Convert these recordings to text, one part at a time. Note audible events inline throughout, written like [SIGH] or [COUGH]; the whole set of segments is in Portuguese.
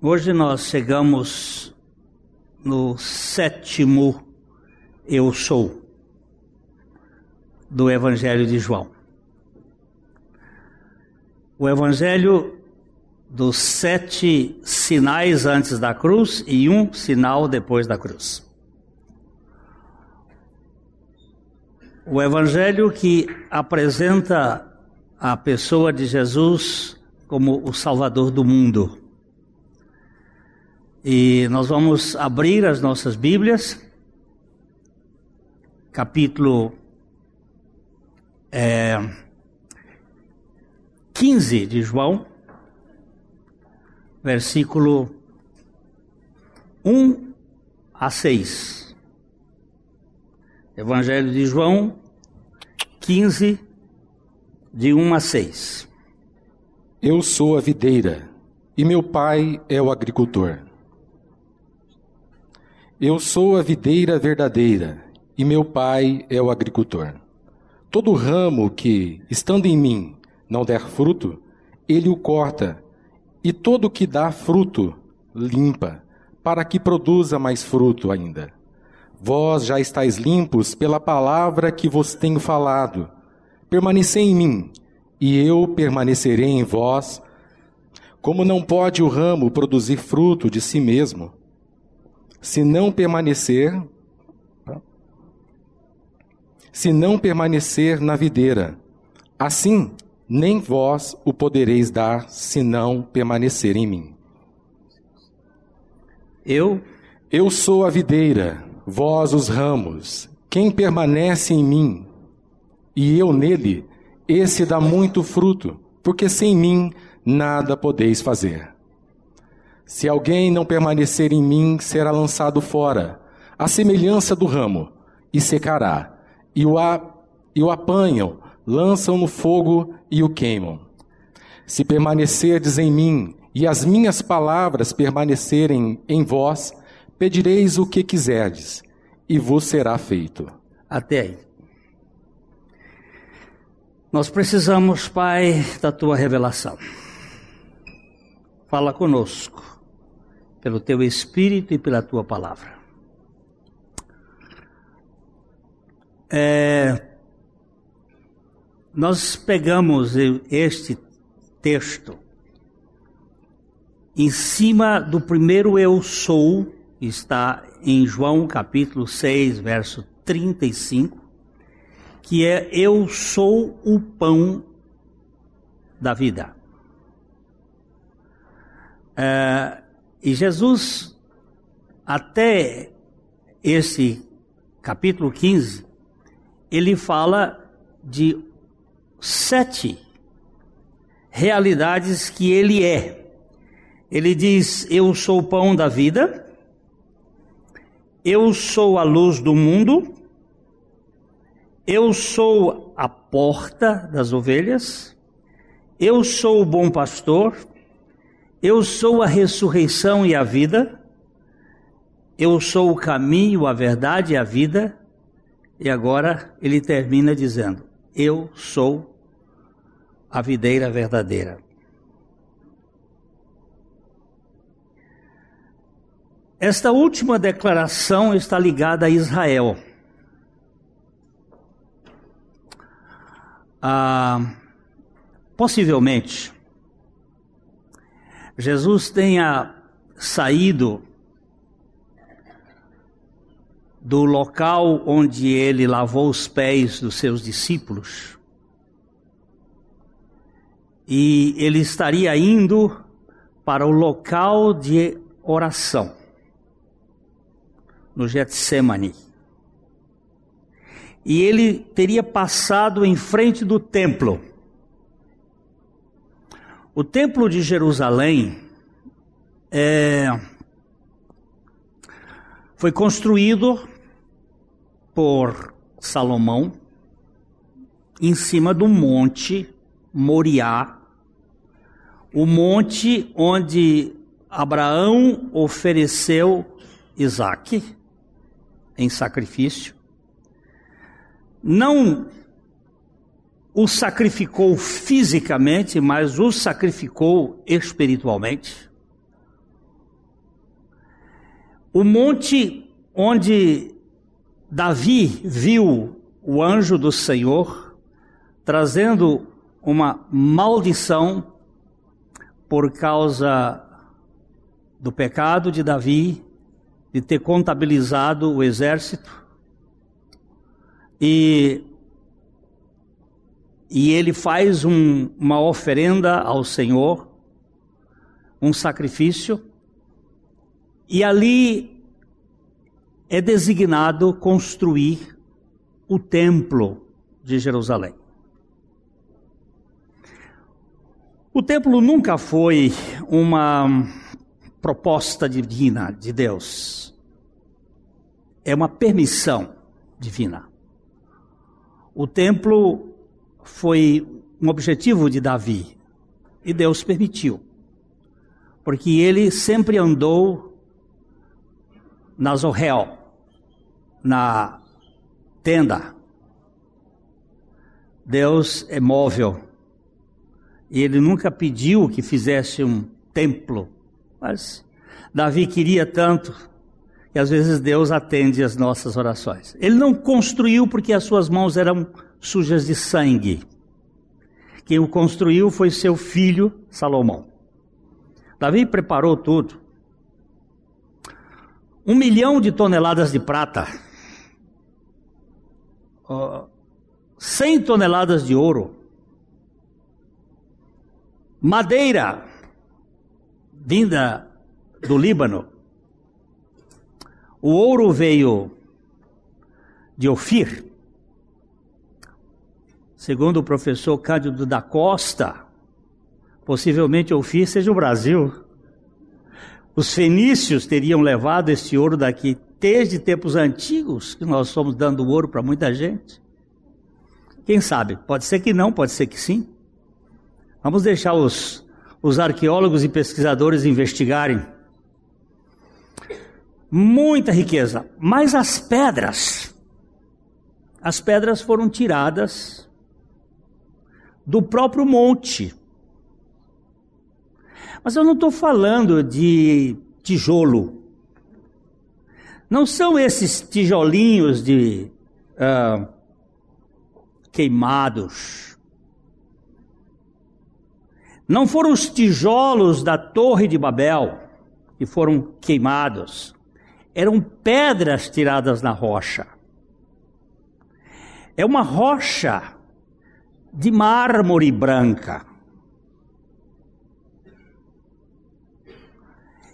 Hoje nós chegamos no sétimo Eu Sou do Evangelho de João. O Evangelho dos sete sinais antes da cruz e um sinal depois da cruz. O Evangelho que apresenta a pessoa de Jesus como o Salvador do mundo. E nós vamos abrir as nossas Bíblias, capítulo é, 15 de João, versículo 1 a 6. Evangelho de João 15, de 1 a 6. Eu sou a videira e meu pai é o agricultor. Eu sou a videira verdadeira, e meu pai é o agricultor. Todo ramo que, estando em mim, não der fruto, ele o corta, e todo que dá fruto, limpa, para que produza mais fruto ainda. Vós já estáis limpos pela palavra que vos tenho falado. Permanecei em mim, e eu permanecerei em vós. Como não pode o ramo produzir fruto de si mesmo, se não permanecer se não permanecer na videira. Assim, nem vós o podereis dar se não permanecer em mim. Eu eu sou a videira, vós os ramos. Quem permanece em mim e eu nele, esse dá muito fruto, porque sem mim nada podeis fazer. Se alguém não permanecer em mim, será lançado fora, à semelhança do ramo, e secará. E o, a, e o apanham, lançam no fogo e o queimam. Se permanecerdes em mim, e as minhas palavras permanecerem em vós, pedireis o que quiserdes, e vos será feito. Até aí. Nós precisamos, Pai, da tua revelação. Fala conosco pelo teu Espírito e pela tua palavra. É, nós pegamos este texto em cima do primeiro eu sou, está em João capítulo 6, verso 35, que é eu sou o pão da vida. É, e Jesus, até esse capítulo 15, ele fala de sete realidades que ele é. Ele diz: Eu sou o pão da vida, eu sou a luz do mundo, eu sou a porta das ovelhas, eu sou o bom pastor, eu sou a ressurreição e a vida. Eu sou o caminho, a verdade e a vida. E agora ele termina dizendo: Eu sou a videira verdadeira. Esta última declaração está ligada a Israel. Ah, possivelmente, Jesus tenha saído do local onde ele lavou os pés dos seus discípulos e ele estaria indo para o local de oração no Getsemane. E ele teria passado em frente do templo. O Templo de Jerusalém é, foi construído por Salomão em cima do monte Moriá, o monte onde Abraão ofereceu Isaac em sacrifício. Não o sacrificou fisicamente, mas o sacrificou espiritualmente. o monte onde Davi viu o anjo do Senhor trazendo uma maldição por causa do pecado de Davi, de ter contabilizado o exército, e, e ele faz um, uma oferenda ao Senhor, um sacrifício, e ali é designado construir o templo de Jerusalém. O templo nunca foi uma proposta divina de Deus. É uma permissão divina. O templo foi um objetivo de Davi e Deus permitiu, porque ele sempre andou na Zorrel, na tenda. Deus é móvel e ele nunca pediu que fizesse um templo, mas Davi queria tanto que às vezes Deus atende as nossas orações. Ele não construiu porque as suas mãos eram sujas de sangue. Quem o construiu foi seu filho Salomão. Davi preparou tudo. Um milhão de toneladas de prata, cem toneladas de ouro, madeira vinda do Líbano. O ouro veio de Ofir. Segundo o professor Cândido da Costa, possivelmente Ofir seja o Brasil. Os fenícios teriam levado esse ouro daqui desde tempos antigos, que nós estamos dando ouro para muita gente. Quem sabe? Pode ser que não, pode ser que sim. Vamos deixar os, os arqueólogos e pesquisadores investigarem. Muita riqueza, mas as pedras, as pedras foram tiradas do próprio monte. Mas eu não estou falando de tijolo. Não são esses tijolinhos de uh, queimados não foram os tijolos da Torre de Babel que foram queimados, eram pedras tiradas na rocha. É uma rocha de mármore branca.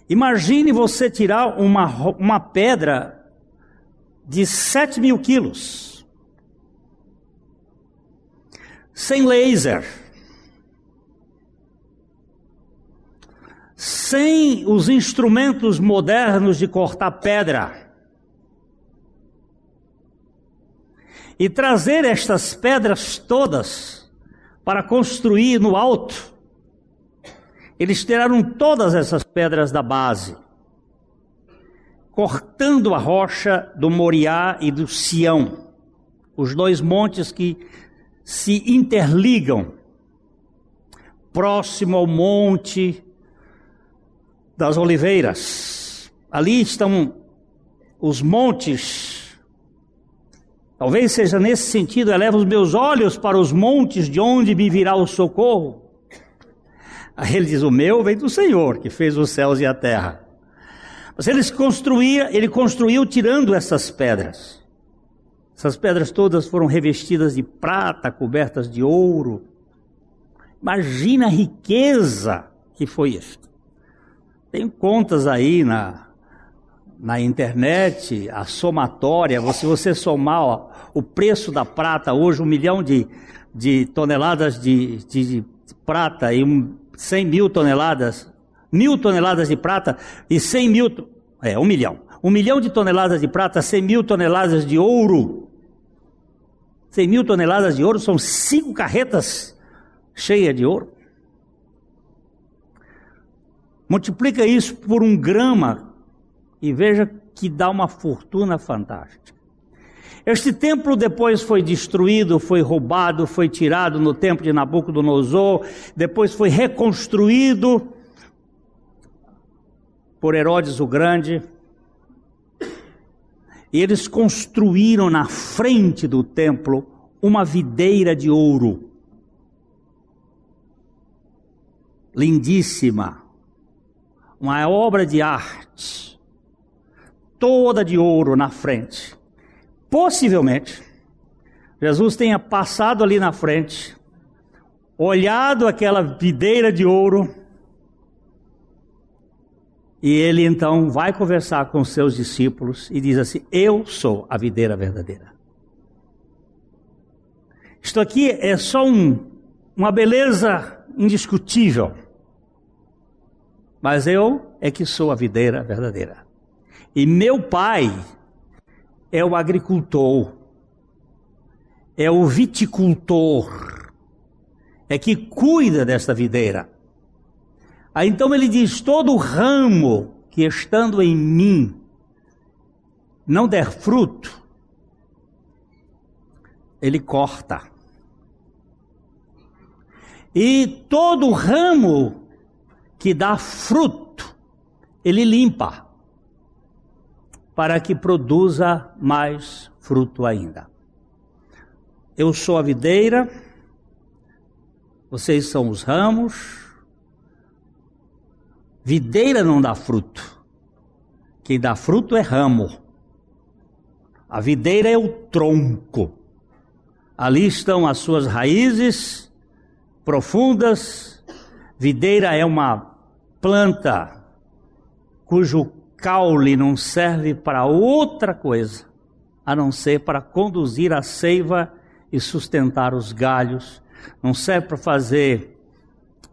Imagine você tirar uma, uma pedra de 7 mil quilos, sem laser sem os instrumentos modernos de cortar pedra. E trazer estas pedras todas para construir no alto. Eles tiraram todas essas pedras da base, cortando a rocha do Moriá e do Sião, os dois montes que se interligam, próximo ao monte das oliveiras. Ali estão os montes. Talvez seja nesse sentido, eleva os meus olhos para os montes, de onde me virá o socorro. Aí ele diz: O meu vem do Senhor, que fez os céus e a terra. Mas eles construía, ele construiu tirando essas pedras. Essas pedras todas foram revestidas de prata, cobertas de ouro. Imagina a riqueza que foi isto. Tem contas aí na, na internet, a somatória, se você somar ó, o preço da prata, hoje um milhão de, de toneladas de, de, de prata e um, 100 mil toneladas, mil toneladas de prata e 100 mil, é, um milhão. Um milhão de toneladas de prata, 100 mil toneladas de ouro. 100 mil toneladas de ouro são cinco carretas cheias de ouro. Multiplica isso por um grama e veja que dá uma fortuna fantástica. Este templo depois foi destruído, foi roubado, foi tirado no tempo de Nabucodonosor, depois foi reconstruído por Herodes o Grande, E eles construíram na frente do templo uma videira de ouro. Lindíssima. Uma obra de arte. Toda de ouro na frente. Possivelmente, Jesus tenha passado ali na frente, olhado aquela videira de ouro, e ele então vai conversar com seus discípulos e diz assim: Eu sou a videira verdadeira. Isto aqui é só um, uma beleza indiscutível. Mas eu é que sou a videira verdadeira. E meu pai é o agricultor, é o viticultor, é que cuida desta videira. Aí então ele diz: todo ramo que estando em mim não der fruto, ele corta. E todo ramo que dá fruto, ele limpa, para que produza mais fruto ainda. Eu sou a videira, vocês são os ramos. Videira não dá fruto. Quem dá fruto é ramo. A videira é o tronco. Ali estão as suas raízes profundas. Videira é uma planta cujo caule não serve para outra coisa a não ser para conduzir a seiva e sustentar os galhos, não serve para fazer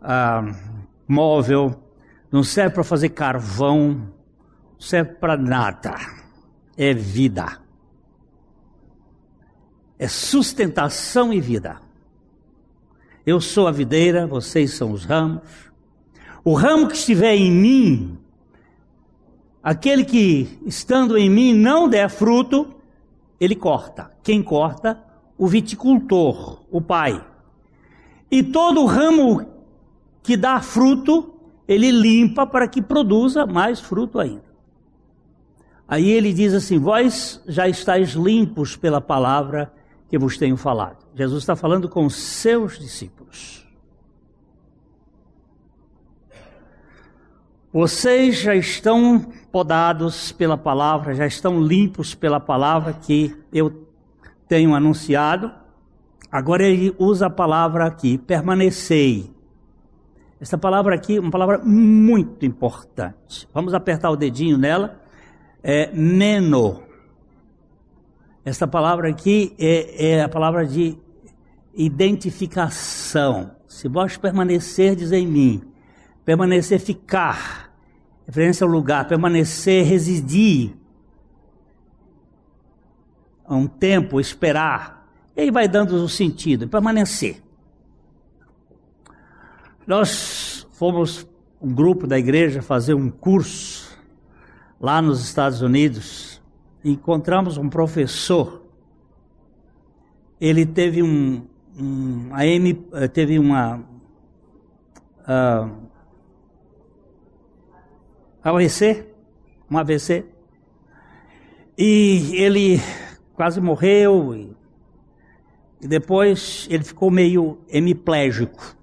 ah, móvel, não serve para fazer carvão, não serve para nada. É vida. É sustentação e vida. Eu sou a videira, vocês são os ramos. O ramo que estiver em mim, aquele que estando em mim não der fruto, ele corta. Quem corta? o viticultor, o pai. E todo ramo que dá fruto, ele limpa para que produza mais fruto ainda. Aí ele diz assim: Vós já estáis limpos pela palavra que vos tenho falado. Jesus está falando com seus discípulos. Vocês já estão podados pela palavra, já estão limpos pela palavra que eu tenho anunciado. Agora ele usa a palavra aqui, permanecei. Essa palavra aqui é uma palavra muito importante. Vamos apertar o dedinho nela. É meno. Essa palavra aqui é, é a palavra de identificação. Se vós permanecerdes em mim, permanecer, ficar, referência ao lugar, permanecer, residir, um tempo, esperar. E aí vai dando o sentido, permanecer. Nós fomos um grupo da igreja fazer um curso lá nos Estados Unidos. Encontramos um professor. Ele teve um, um a M, eh, teve uma uh, AVC, um AVC, e ele quase morreu. E, e depois ele ficou meio hemiplégico.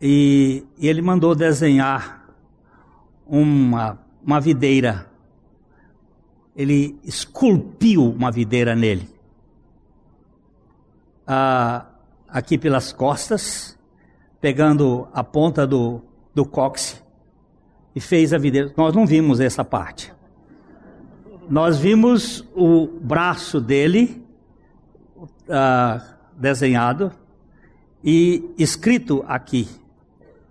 E, e ele mandou desenhar uma, uma videira. Ele esculpiu uma videira nele. Ah, aqui pelas costas, pegando a ponta do, do cóccix e fez a videira. Nós não vimos essa parte nós vimos o braço dele uh, desenhado e escrito aqui,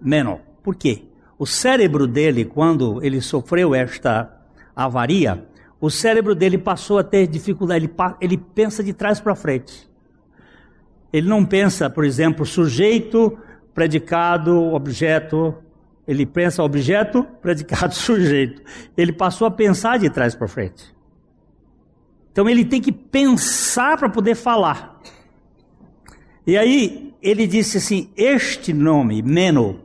menor. Por quê? O cérebro dele, quando ele sofreu esta avaria, o cérebro dele passou a ter dificuldade, ele, ele pensa de trás para frente. Ele não pensa, por exemplo, sujeito, predicado, objeto, ele pensa objeto, predicado, [LAUGHS] sujeito. Ele passou a pensar de trás para frente. Então ele tem que pensar para poder falar. E aí ele disse assim: Este nome, Meno,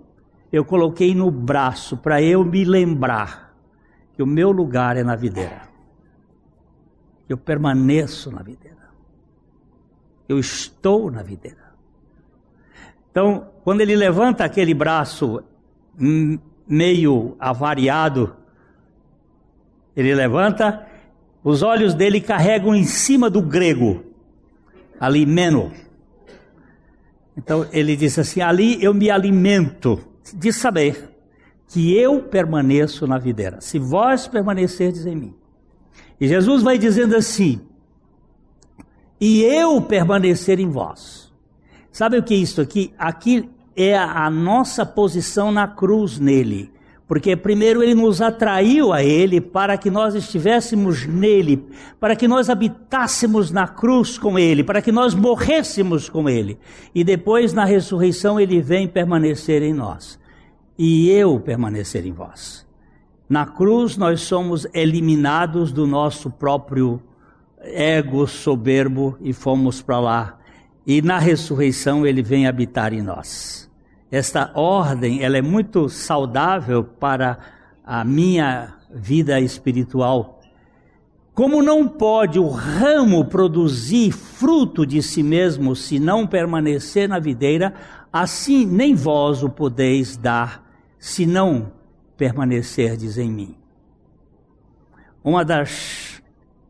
eu coloquei no braço para eu me lembrar que o meu lugar é na videira. Eu permaneço na videira. Eu estou na videira. Então, quando ele levanta aquele braço meio avariado, ele levanta, os olhos dele carregam em cima do grego, ali meno. Então ele diz assim: ali eu me alimento de saber que eu permaneço na videira, se vós permanecerdes em mim. E Jesus vai dizendo assim: e eu permanecer em vós. Sabe o que é isso aqui? Aqui é a nossa posição na cruz nele. Porque primeiro ele nos atraiu a ele para que nós estivéssemos nele, para que nós habitássemos na cruz com ele, para que nós morrêssemos com ele. E depois na ressurreição ele vem permanecer em nós. E eu permanecer em vós. Na cruz nós somos eliminados do nosso próprio ego soberbo e fomos para lá. E na ressurreição ele vem habitar em nós. Esta ordem, ela é muito saudável para a minha vida espiritual. Como não pode o ramo produzir fruto de si mesmo se não permanecer na videira, assim nem vós o podeis dar se não permanecerdes em mim. Uma das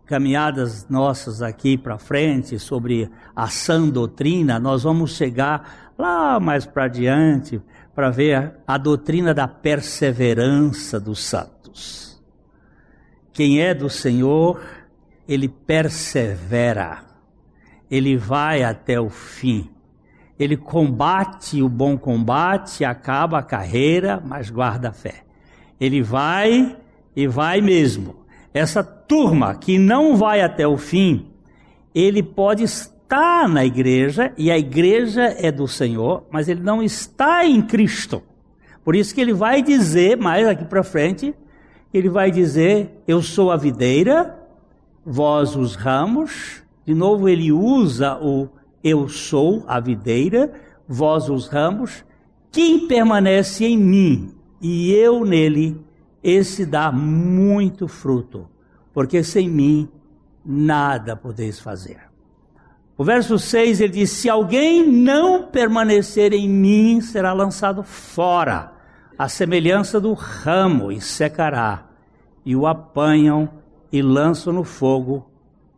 caminhadas nossas aqui para frente sobre a sã doutrina, nós vamos chegar lá mais para diante, para ver a doutrina da perseverança dos santos. Quem é do Senhor, ele persevera, ele vai até o fim, ele combate o bom combate, acaba a carreira, mas guarda a fé. Ele vai e vai mesmo. Essa turma que não vai até o fim, ele pode está na igreja e a igreja é do Senhor, mas ele não está em Cristo. Por isso que ele vai dizer mais aqui para frente, ele vai dizer: Eu sou a videira, vós os ramos. De novo ele usa o eu sou a videira, vós os ramos. Quem permanece em mim e eu nele, esse dá muito fruto, porque sem mim nada podeis fazer. O verso 6 ele diz: Se alguém não permanecer em mim, será lançado fora, a semelhança do ramo, e secará. E o apanham e lançam no fogo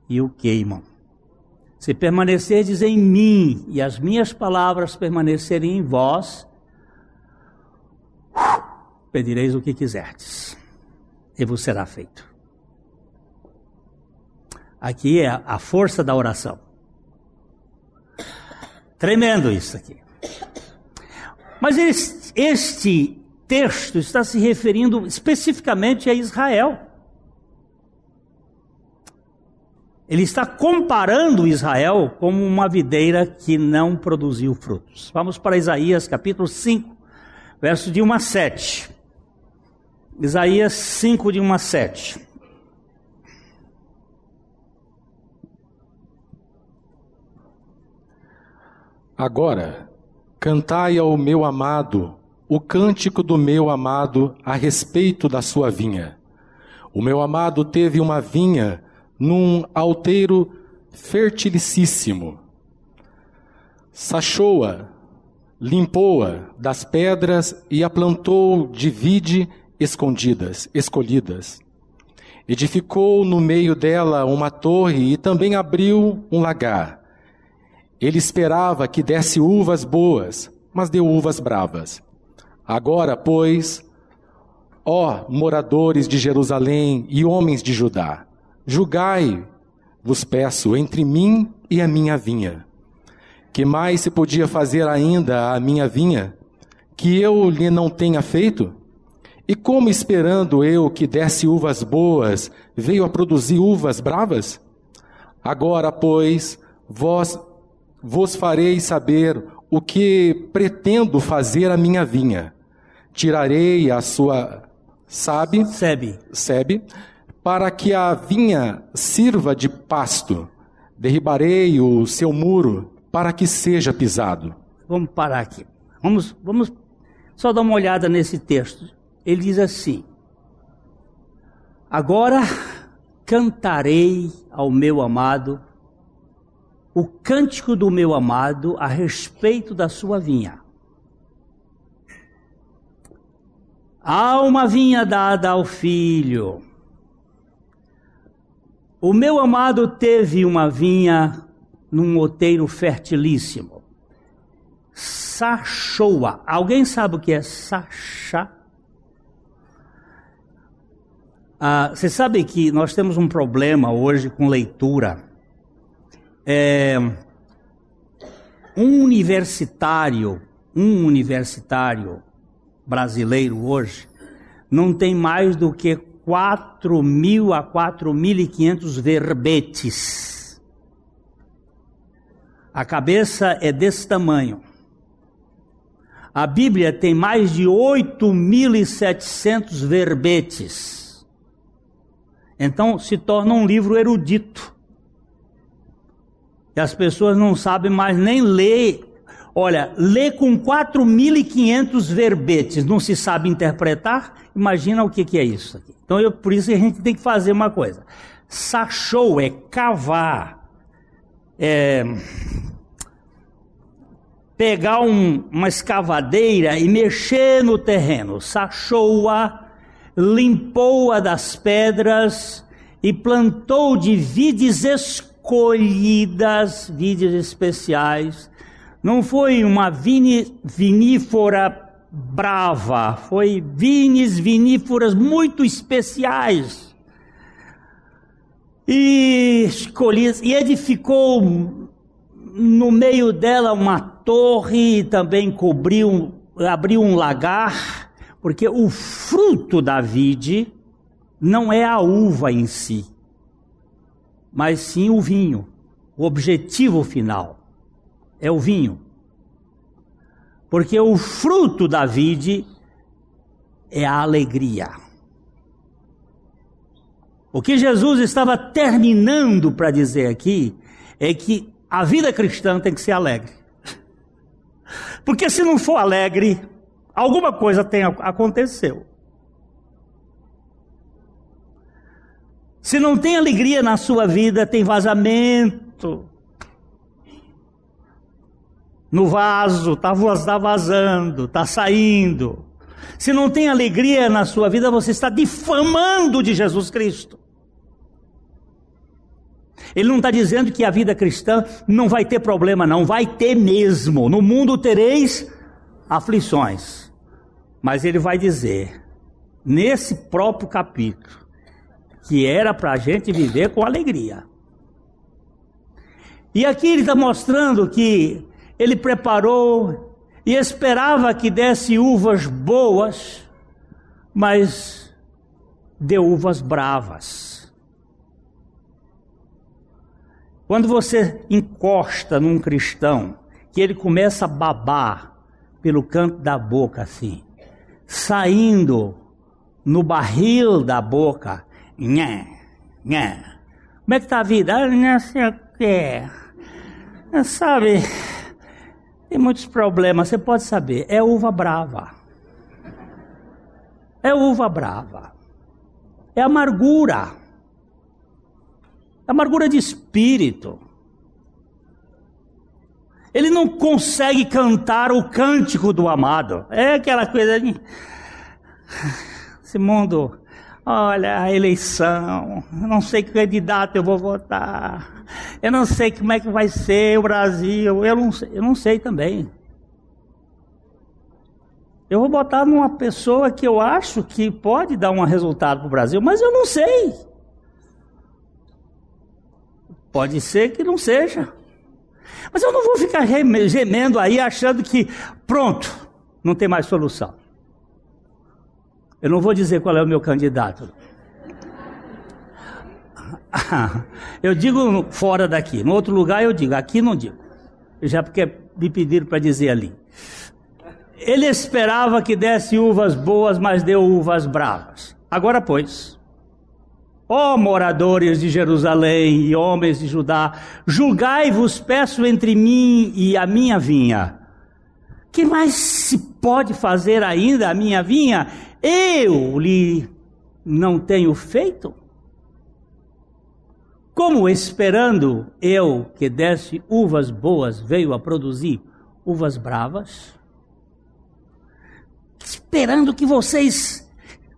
e o queimam. Se permanecerdes em mim e as minhas palavras permanecerem em vós, pedireis o que quiserdes, e vos será feito. Aqui é a força da oração. Tremendo isso aqui. Mas este texto está se referindo especificamente a Israel. Ele está comparando Israel como uma videira que não produziu frutos. Vamos para Isaías capítulo 5, verso de 1 a 7. Isaías 5, de 1 a 7. Agora, cantai ao meu amado o cântico do meu amado a respeito da sua vinha. O meu amado teve uma vinha num alteiro fertilicíssimo. Sachou-a, limpou-a das pedras e a plantou de vide escondidas, escolhidas. Edificou no meio dela uma torre e também abriu um lagar. Ele esperava que desse uvas boas, mas deu uvas bravas. Agora, pois, ó moradores de Jerusalém e homens de Judá, julgai, vos peço, entre mim e a minha vinha. Que mais se podia fazer ainda à minha vinha, que eu lhe não tenha feito? E como esperando eu que desse uvas boas, veio a produzir uvas bravas? Agora, pois, vós vos farei saber o que pretendo fazer à minha vinha. Tirarei a sua sabe, sebe, sebe, para que a vinha sirva de pasto. Derribarei o seu muro para que seja pisado. Vamos parar aqui. Vamos, vamos só dar uma olhada nesse texto. Ele diz assim: Agora cantarei ao meu amado o cântico do meu amado a respeito da sua vinha. Há uma vinha dada ao filho. O meu amado teve uma vinha num outeiro fertilíssimo. Sachoa. Alguém sabe o que é sachá? Ah, você sabe que nós temos um problema hoje com leitura. É, um universitário, um universitário brasileiro hoje, não tem mais do que 4 mil a 4.500 verbetes. A cabeça é desse tamanho. A Bíblia tem mais de 8.700 verbetes. Então se torna um livro erudito. E as pessoas não sabem mais nem ler. Olha, ler com 4.500 verbetes, não se sabe interpretar? Imagina o que, que é isso aqui. Então, eu, por isso a gente tem que fazer uma coisa. Sachou é cavar, é, pegar um, uma escavadeira e mexer no terreno. Sachou-a, limpou-a das pedras e plantou de vides escuras colhidas, vides especiais. Não foi uma vini, vinífora brava, foi vines viníferas muito especiais. E escolhidas, e edificou no meio dela uma torre e também cobriu, abriu um lagar, porque o fruto da vide não é a uva em si mas sim o vinho. O objetivo final é o vinho. Porque o fruto da vide é a alegria. O que Jesus estava terminando para dizer aqui é que a vida cristã tem que ser alegre. [LAUGHS] Porque se não for alegre, alguma coisa tem aconteceu. Se não tem alegria na sua vida, tem vazamento. No vaso, está tá vazando, está saindo. Se não tem alegria na sua vida, você está difamando de Jesus Cristo. Ele não está dizendo que a vida cristã não vai ter problema, não, vai ter mesmo. No mundo tereis aflições. Mas ele vai dizer, nesse próprio capítulo, que era para a gente viver com alegria. E aqui ele está mostrando que ele preparou e esperava que desse uvas boas, mas deu uvas bravas. Quando você encosta num cristão, que ele começa a babar pelo canto da boca assim, saindo no barril da boca, Nhé, nhé. Como é que tá a vida? Ah, não sei o que. Sabe, tem muitos problemas, você pode saber. É uva brava. É uva brava. É amargura. É amargura de espírito. Ele não consegue cantar o cântico do amado. É aquela coisa de. Esse mundo Olha, a eleição, eu não sei que candidato eu vou votar, eu não sei como é que vai ser o Brasil, eu não sei, eu não sei também. Eu vou botar numa pessoa que eu acho que pode dar um resultado para o Brasil, mas eu não sei. Pode ser que não seja. Mas eu não vou ficar gemendo aí achando que, pronto, não tem mais solução. Eu não vou dizer qual é o meu candidato. [LAUGHS] Eu digo fora daqui. No outro lugar eu digo, aqui não digo. Já porque me pediram para dizer ali. Ele esperava que desse uvas boas, mas deu uvas bravas. Agora, pois, ó moradores de Jerusalém e homens de Judá, julgai-vos, peço entre mim e a minha vinha. Que mais se pode fazer ainda a minha vinha? Eu lhe não tenho feito? Como esperando eu que desse uvas boas veio a produzir uvas bravas? Esperando que vocês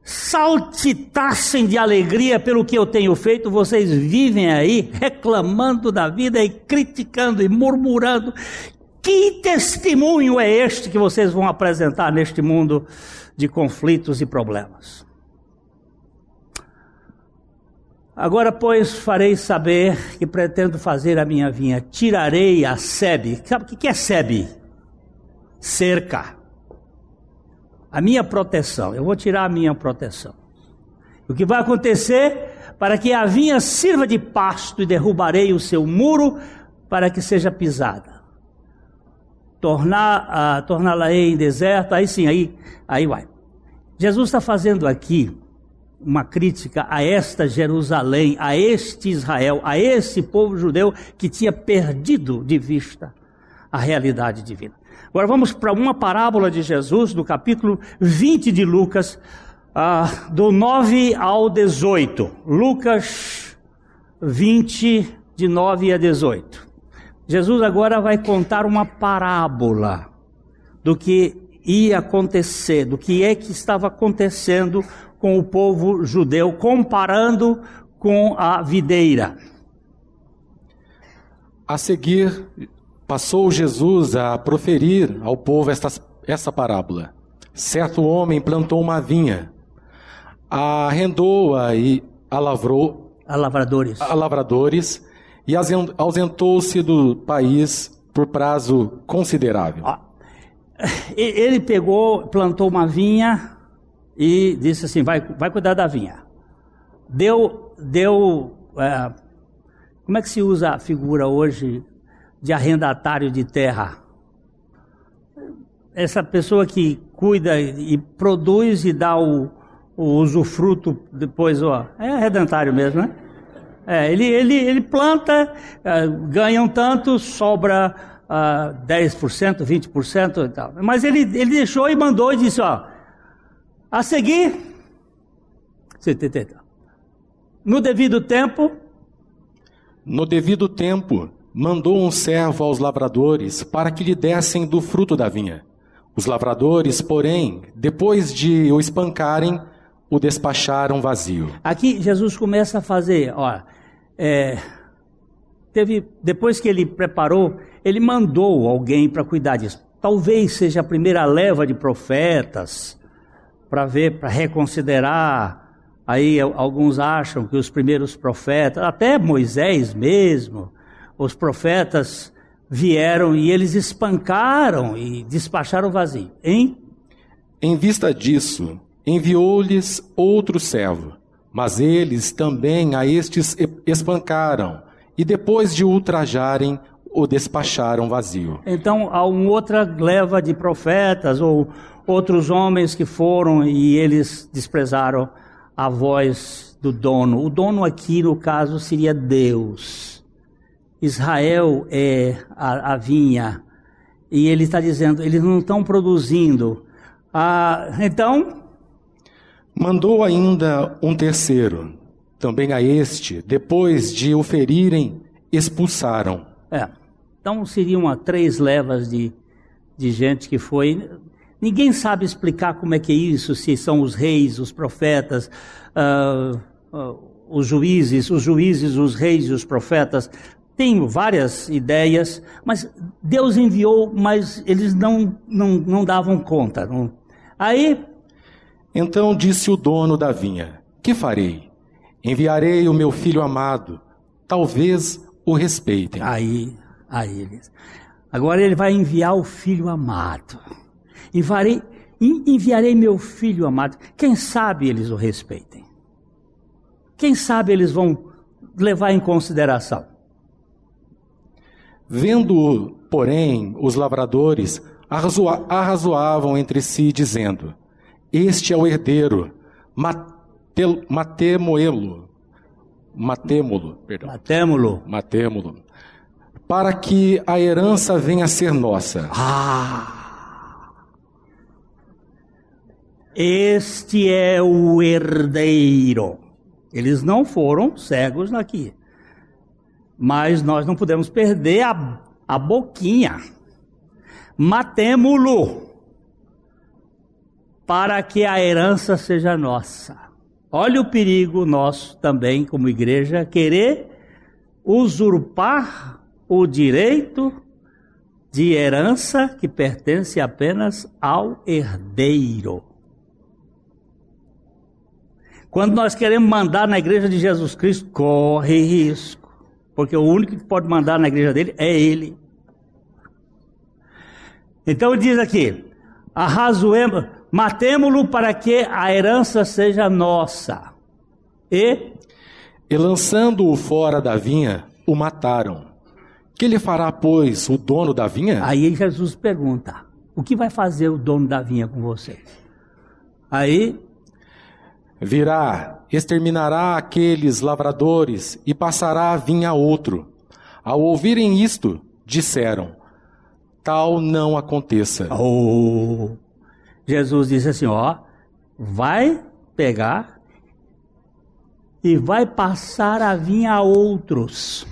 saltitassem de alegria pelo que eu tenho feito, vocês vivem aí reclamando da vida e criticando e murmurando. Que testemunho é este que vocês vão apresentar neste mundo de conflitos e problemas? Agora, pois, farei saber que pretendo fazer a minha vinha. Tirarei a sebe. Sabe o que é sebe? Cerca a minha proteção. Eu vou tirar a minha proteção. O que vai acontecer? Para que a vinha sirva de pasto e derrubarei o seu muro para que seja pisada. Tornar, torná-la-ei em deserto, aí sim, aí, aí vai. Jesus está fazendo aqui uma crítica a esta Jerusalém, a este Israel, a esse povo judeu que tinha perdido de vista a realidade divina. Agora vamos para uma parábola de Jesus, no capítulo 20 de Lucas, uh, do 9 ao 18. Lucas 20, de 9 a 18. Jesus agora vai contar uma parábola do que ia acontecer, do que é que estava acontecendo com o povo judeu, comparando com a videira. A seguir, Passou Jesus a proferir ao povo esta, essa parábola. Certo homem plantou uma vinha, arrendou-a e a lavrou a lavradores, a lavradores e ausentou-se do país por prazo considerável. Ele pegou, plantou uma vinha e disse assim: vai, vai cuidar da vinha. Deu, deu. É, como é que se usa a figura hoje? de arrendatário de terra. Essa pessoa que cuida e produz e dá o, o usufruto depois, ó, é arrendatário mesmo, né? É, ele, ele, ele planta, uh, ganha um tanto, sobra uh, 10%, 20% e tal. Mas ele, ele deixou e mandou e disse, ó, a seguir, no devido tempo, no devido tempo, mandou um servo aos lavradores para que lhe dessem do fruto da vinha. Os lavradores, porém, depois de o espancarem, o despacharam vazio. Aqui Jesus começa a fazer, ó, é, teve depois que ele preparou, ele mandou alguém para cuidar disso. Talvez seja a primeira leva de profetas para ver, para reconsiderar. Aí alguns acham que os primeiros profetas, até Moisés mesmo, os profetas vieram e eles espancaram e despacharam vazio, hein? Em vista disso, enviou-lhes outro servo, mas eles também a estes espancaram e depois de ultrajarem, o despacharam vazio. Então há uma outra leva de profetas ou outros homens que foram e eles desprezaram a voz do dono. O dono aqui, no caso, seria Deus. Israel é a, a vinha, e ele está dizendo, eles não estão produzindo. Ah, então. Mandou ainda um terceiro, também a este, depois de o ferirem, expulsaram. É. Então seriam três levas de, de gente que foi. Ninguém sabe explicar como é que é isso, se são os reis, os profetas, uh, uh, os juízes, os juízes, os reis e os profetas tenho várias ideias, mas Deus enviou, mas eles não, não, não davam conta. Não. Aí. Então disse o dono da vinha: Que farei? Enviarei o meu filho amado, talvez o respeitem. Aí, aí eles. Agora ele vai enviar o filho amado. Enviarei, enviarei meu filho amado. Quem sabe eles o respeitem? Quem sabe eles vão levar em consideração? Vendo-o, porém, os lavradores arrazoavam entre si, dizendo: Este é o herdeiro, matemoelo, matémolo, perdão. Matémolo. Matémolo. Para que a herança venha a ser nossa. Ah! Este é o herdeiro. Eles não foram cegos aqui. Mas nós não podemos perder a, a boquinha. Matemo-lo para que a herança seja nossa. Olha o perigo nosso também, como igreja, querer usurpar o direito de herança que pertence apenas ao herdeiro. Quando nós queremos mandar na igreja de Jesus Cristo, corre risco, porque o único que pode mandar na igreja dele é ele. Então diz aqui: arrazoemos, matemo-lo para que a herança seja nossa. E e lançando-o fora da vinha, o mataram. Que lhe fará, pois, o dono da vinha? Aí Jesus pergunta: O que vai fazer o dono da vinha com vocês? Aí virá, exterminará aqueles lavradores e passará a vinha a outro. Ao ouvirem isto, disseram: Tal não aconteça. Oh, Jesus disse assim: Ó, vai pegar e vai passar a vir a outros.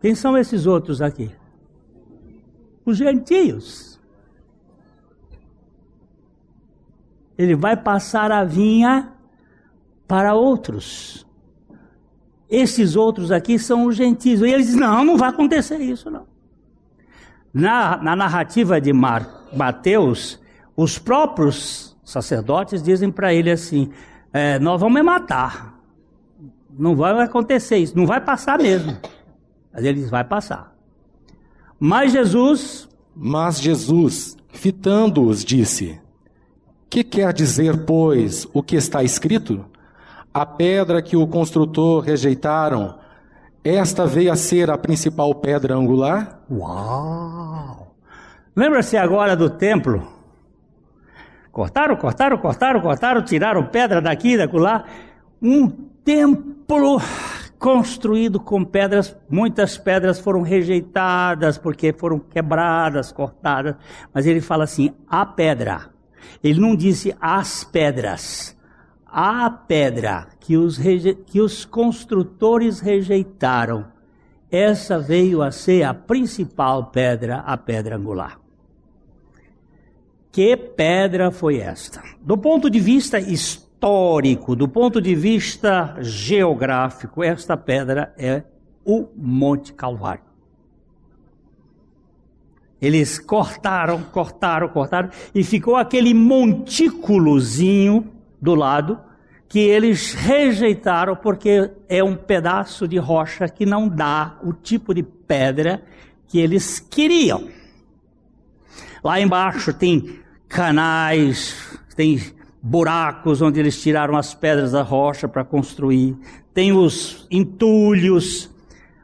Quem são esses outros aqui? Os gentios. Ele vai passar a vinha para outros. Esses outros aqui são os gentios. E eles dizem: não, não vai acontecer isso, não. Na, na narrativa de Mar, Mateus, os próprios sacerdotes dizem para ele assim: é, nós vamos matar. Não vai acontecer isso, não vai passar mesmo. Mas eles vai passar. Mas Jesus. Mas Jesus, fitando-os, disse: Que quer dizer, pois, o que está escrito? A pedra que o construtor rejeitaram, esta veio a ser a principal pedra angular? Uau! Lembra-se agora do templo? Cortaram, cortaram, cortaram, cortaram, tiraram pedra daqui, da lá. Um templo construído com pedras, muitas pedras foram rejeitadas porque foram quebradas, cortadas, mas ele fala assim: a pedra. Ele não disse as pedras. A pedra que os, que os construtores rejeitaram, essa veio a ser a principal pedra, a pedra angular. Que pedra foi esta? Do ponto de vista histórico, do ponto de vista geográfico, esta pedra é o Monte Calvário. Eles cortaram, cortaram, cortaram e ficou aquele montículozinho do lado que eles rejeitaram porque é um pedaço de rocha que não dá o tipo de pedra que eles queriam. Lá embaixo tem canais, tem buracos onde eles tiraram as pedras da rocha para construir, tem os entulhos,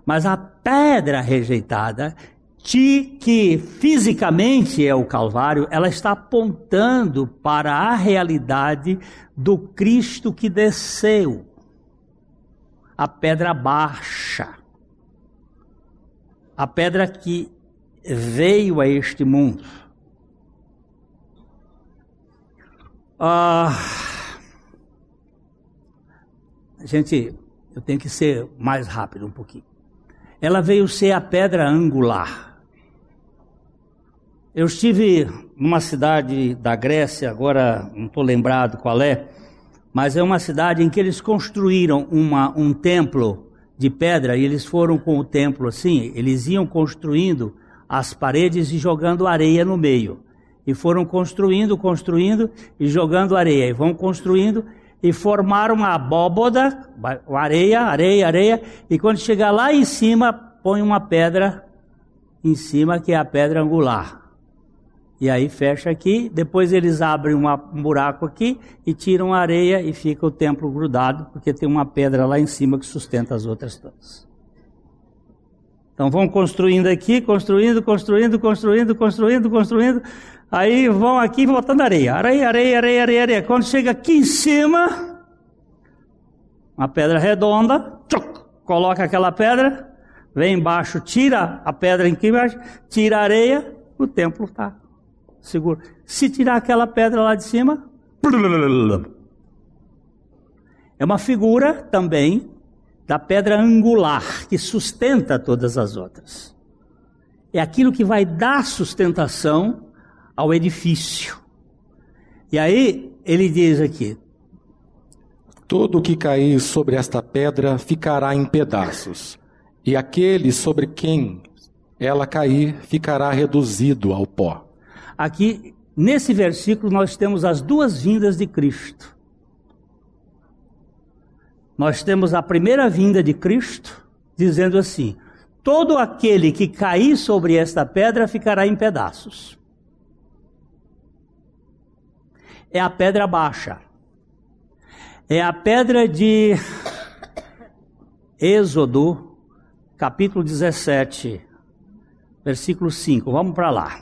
mas a pedra rejeitada, que fisicamente é o Calvário, ela está apontando para a realidade do Cristo que desceu, a pedra baixa, a pedra que veio a este mundo. Ah, gente, eu tenho que ser mais rápido um pouquinho. Ela veio ser a pedra angular. Eu estive numa cidade da Grécia, agora não estou lembrado qual é, mas é uma cidade em que eles construíram uma, um templo de pedra e eles foram com o templo assim, eles iam construindo as paredes e jogando areia no meio e foram construindo, construindo e jogando areia. E vão construindo e formaram uma abóboda, areia, areia, areia. E quando chegar lá em cima, põe uma pedra em cima, que é a pedra angular. E aí fecha aqui, depois eles abrem uma, um buraco aqui e tiram a areia e fica o templo grudado, porque tem uma pedra lá em cima que sustenta as outras todas. Então vão construindo aqui, construindo, construindo, construindo, construindo, construindo, Aí vão aqui botando areia, areia, areia, areia, areia, areia. Quando chega aqui em cima, uma pedra redonda, tchuc, coloca aquela pedra, vem embaixo, tira a pedra aqui embaixo, tira a areia, o templo está seguro. Se tirar aquela pedra lá de cima, É uma figura também da pedra angular que sustenta todas as outras. É aquilo que vai dar sustentação ao edifício. E aí ele diz aqui: Todo o que cair sobre esta pedra ficará em pedaços, e aquele sobre quem ela cair ficará reduzido ao pó. Aqui, nesse versículo, nós temos as duas vindas de Cristo. Nós temos a primeira vinda de Cristo, dizendo assim: todo aquele que cair sobre esta pedra ficará em pedaços. É a pedra baixa. É a pedra de [COUGHS] Êxodo, capítulo 17, versículo 5. Vamos para lá.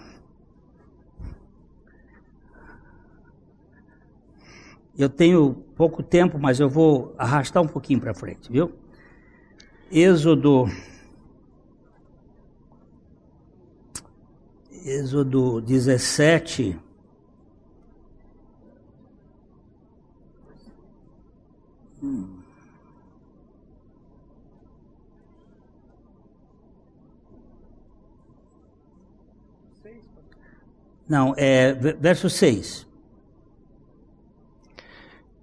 Eu tenho pouco tempo, mas eu vou arrastar um pouquinho para frente, viu? Êxodo. Êxodo 17. Não, é verso 6.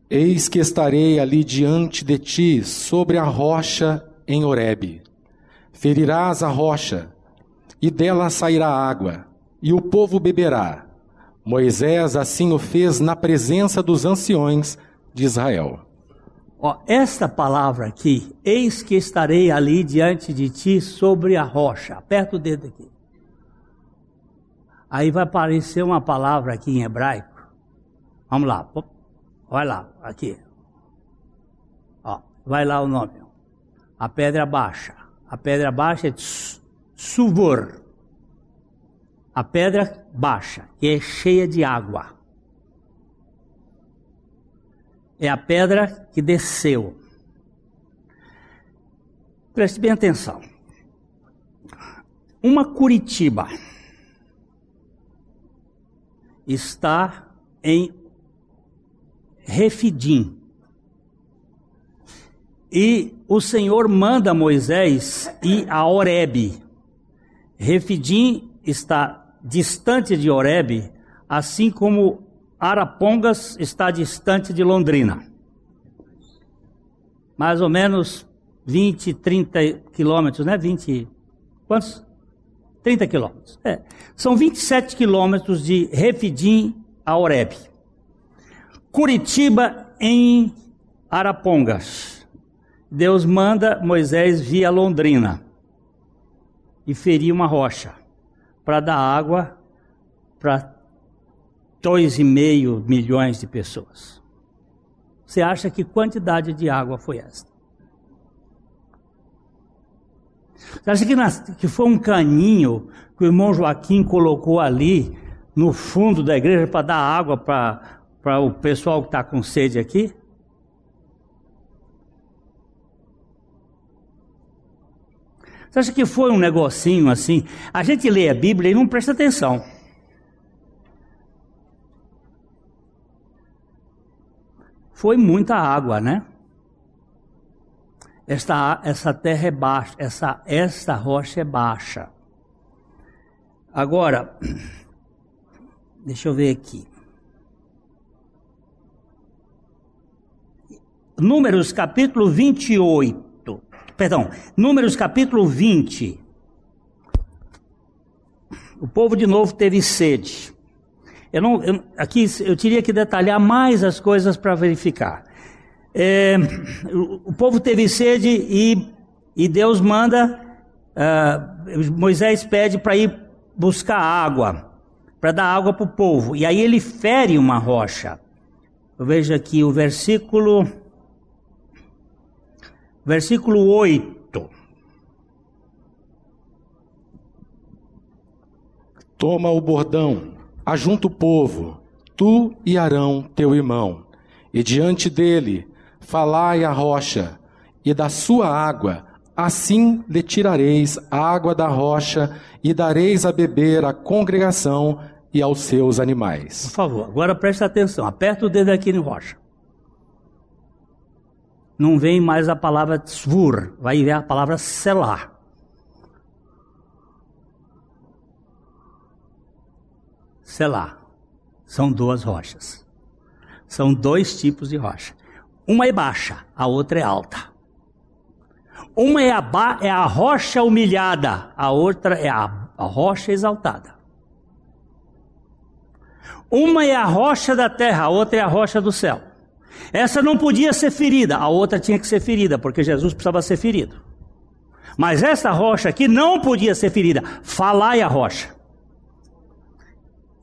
Eis que estarei ali diante de ti, sobre a rocha em Horebe. Ferirás a rocha, e dela sairá água, e o povo beberá. Moisés assim o fez na presença dos anciões de Israel. Ó, esta palavra aqui, eis que estarei ali diante de ti sobre a rocha. Aperta o dedo aqui. Aí vai aparecer uma palavra aqui em hebraico. Vamos lá. Vai lá, aqui. Ó, vai lá o nome. A pedra baixa. A pedra baixa é suvor. A pedra baixa, que é cheia de água. É a pedra que desceu. Preste bem atenção. Uma Curitiba está em Refidim. E o Senhor manda Moisés ir a Oreb. Refidim está distante de Oreb, assim como Arapongas está distante de Londrina. Mais ou menos 20, 30 quilômetros, né? 20. Quantos? 30 quilômetros. É. São 27 quilômetros de Refidim a Oreb. Curitiba em Arapongas. Deus manda Moisés via Londrina e ferir uma rocha para dar água para dois e meio milhões de pessoas. Você acha que quantidade de água foi esta? Você acha que, nas, que foi um caninho que o irmão Joaquim colocou ali no fundo da igreja para dar água para o pessoal que está com sede aqui? Você acha que foi um negocinho assim? A gente lê a Bíblia e não presta atenção. Foi muita água, né? Esta, essa terra é baixa, essa, esta rocha é baixa. Agora, [CLEARS THROAT] deixa eu ver aqui. Números capítulo 28. Perdão, Números capítulo 20. O povo de novo teve sede. Eu não, eu, aqui eu teria que detalhar mais as coisas para verificar. É, o, o, povo teve sede e, e Deus manda, uh, Moisés pede para ir buscar água, para dar água para o povo. E aí ele fere uma rocha. Eu vejo aqui o versículo versículo 8. Toma o bordão, ajunta o povo, tu e Arão, teu irmão, e diante dele falai a rocha, e da sua água, assim lhe tirareis a água da rocha, e dareis a beber à congregação e aos seus animais. Por favor, agora preste atenção. Aperta o dedo aqui no rocha. Não vem mais a palavra svur, vai vir a palavra selar. Selar. São duas rochas. São dois tipos de rocha. Uma é baixa, a outra é alta. Uma é a, é a rocha humilhada, a outra é a, a rocha exaltada. Uma é a rocha da terra, a outra é a rocha do céu. Essa não podia ser ferida, a outra tinha que ser ferida, porque Jesus precisava ser ferido. Mas essa rocha aqui não podia ser ferida. Falai a rocha.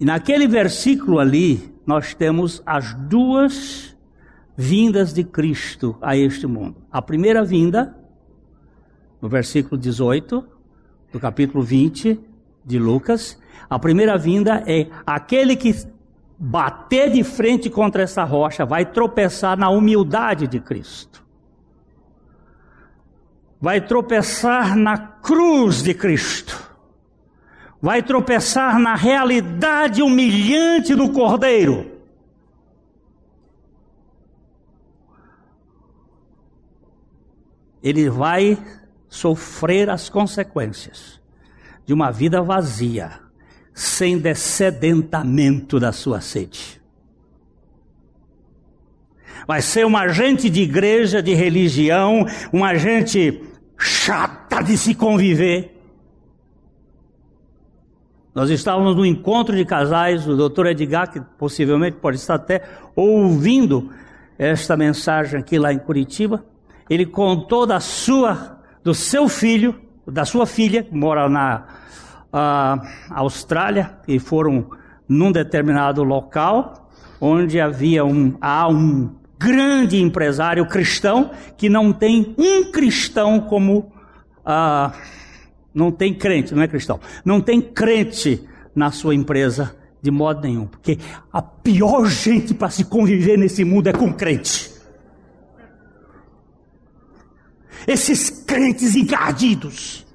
E naquele versículo ali, nós temos as duas vindas de Cristo a este mundo. A primeira vinda, no versículo 18 do capítulo 20 de Lucas, a primeira vinda é aquele que bater de frente contra essa rocha vai tropeçar na humildade de Cristo. Vai tropeçar na cruz de Cristo. Vai tropeçar na realidade humilhante do Cordeiro. Ele vai sofrer as consequências de uma vida vazia sem descedentamento da sua sede. Vai ser um agente de igreja, de religião, um agente chata de se conviver. Nós estávamos no encontro de casais, o doutor Edgar, que possivelmente pode estar até ouvindo esta mensagem aqui lá em Curitiba. Ele contou da sua, do seu filho, da sua filha, que mora na a Austrália e foram num determinado local onde havia um, há um grande empresário cristão que não tem um cristão como ah, não tem crente, não é cristão, não tem crente na sua empresa de modo nenhum, porque a pior gente para se conviver nesse mundo é com crente. Esses crentes encardidos,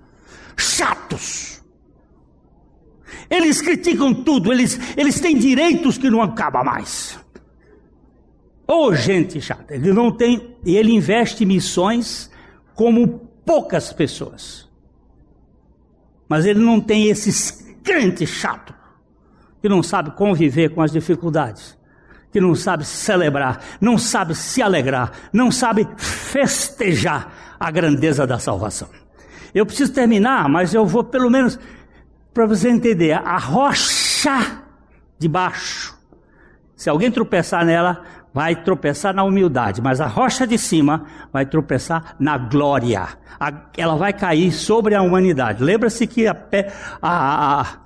chatos, eles criticam tudo, eles, eles têm direitos que não acabam mais. Ô oh, gente chata, ele não tem, e ele investe em missões como poucas pessoas. Mas ele não tem esses crentes chato que não sabe conviver com as dificuldades, que não sabe celebrar, não sabe se alegrar, não sabe festejar a grandeza da salvação. Eu preciso terminar, mas eu vou pelo menos para você entender, a rocha de baixo, se alguém tropeçar nela, vai tropeçar na humildade, mas a rocha de cima vai tropeçar na glória. ela vai cair sobre a humanidade. Lembra-se que a, a, a,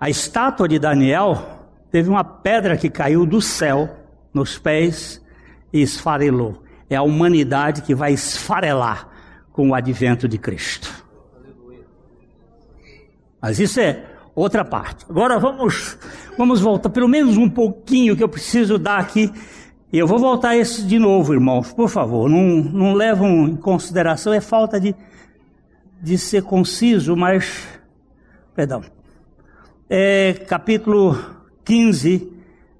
a estátua de Daniel teve uma pedra que caiu do céu nos pés e esfarelou. É a humanidade que vai esfarelar com o advento de Cristo. Mas isso é outra parte. Agora vamos, vamos voltar, pelo menos um pouquinho que eu preciso dar aqui. Eu vou voltar esse de novo, irmãos, por favor. Não, não levam em consideração, é falta de, de ser conciso, mas. Perdão. É capítulo 15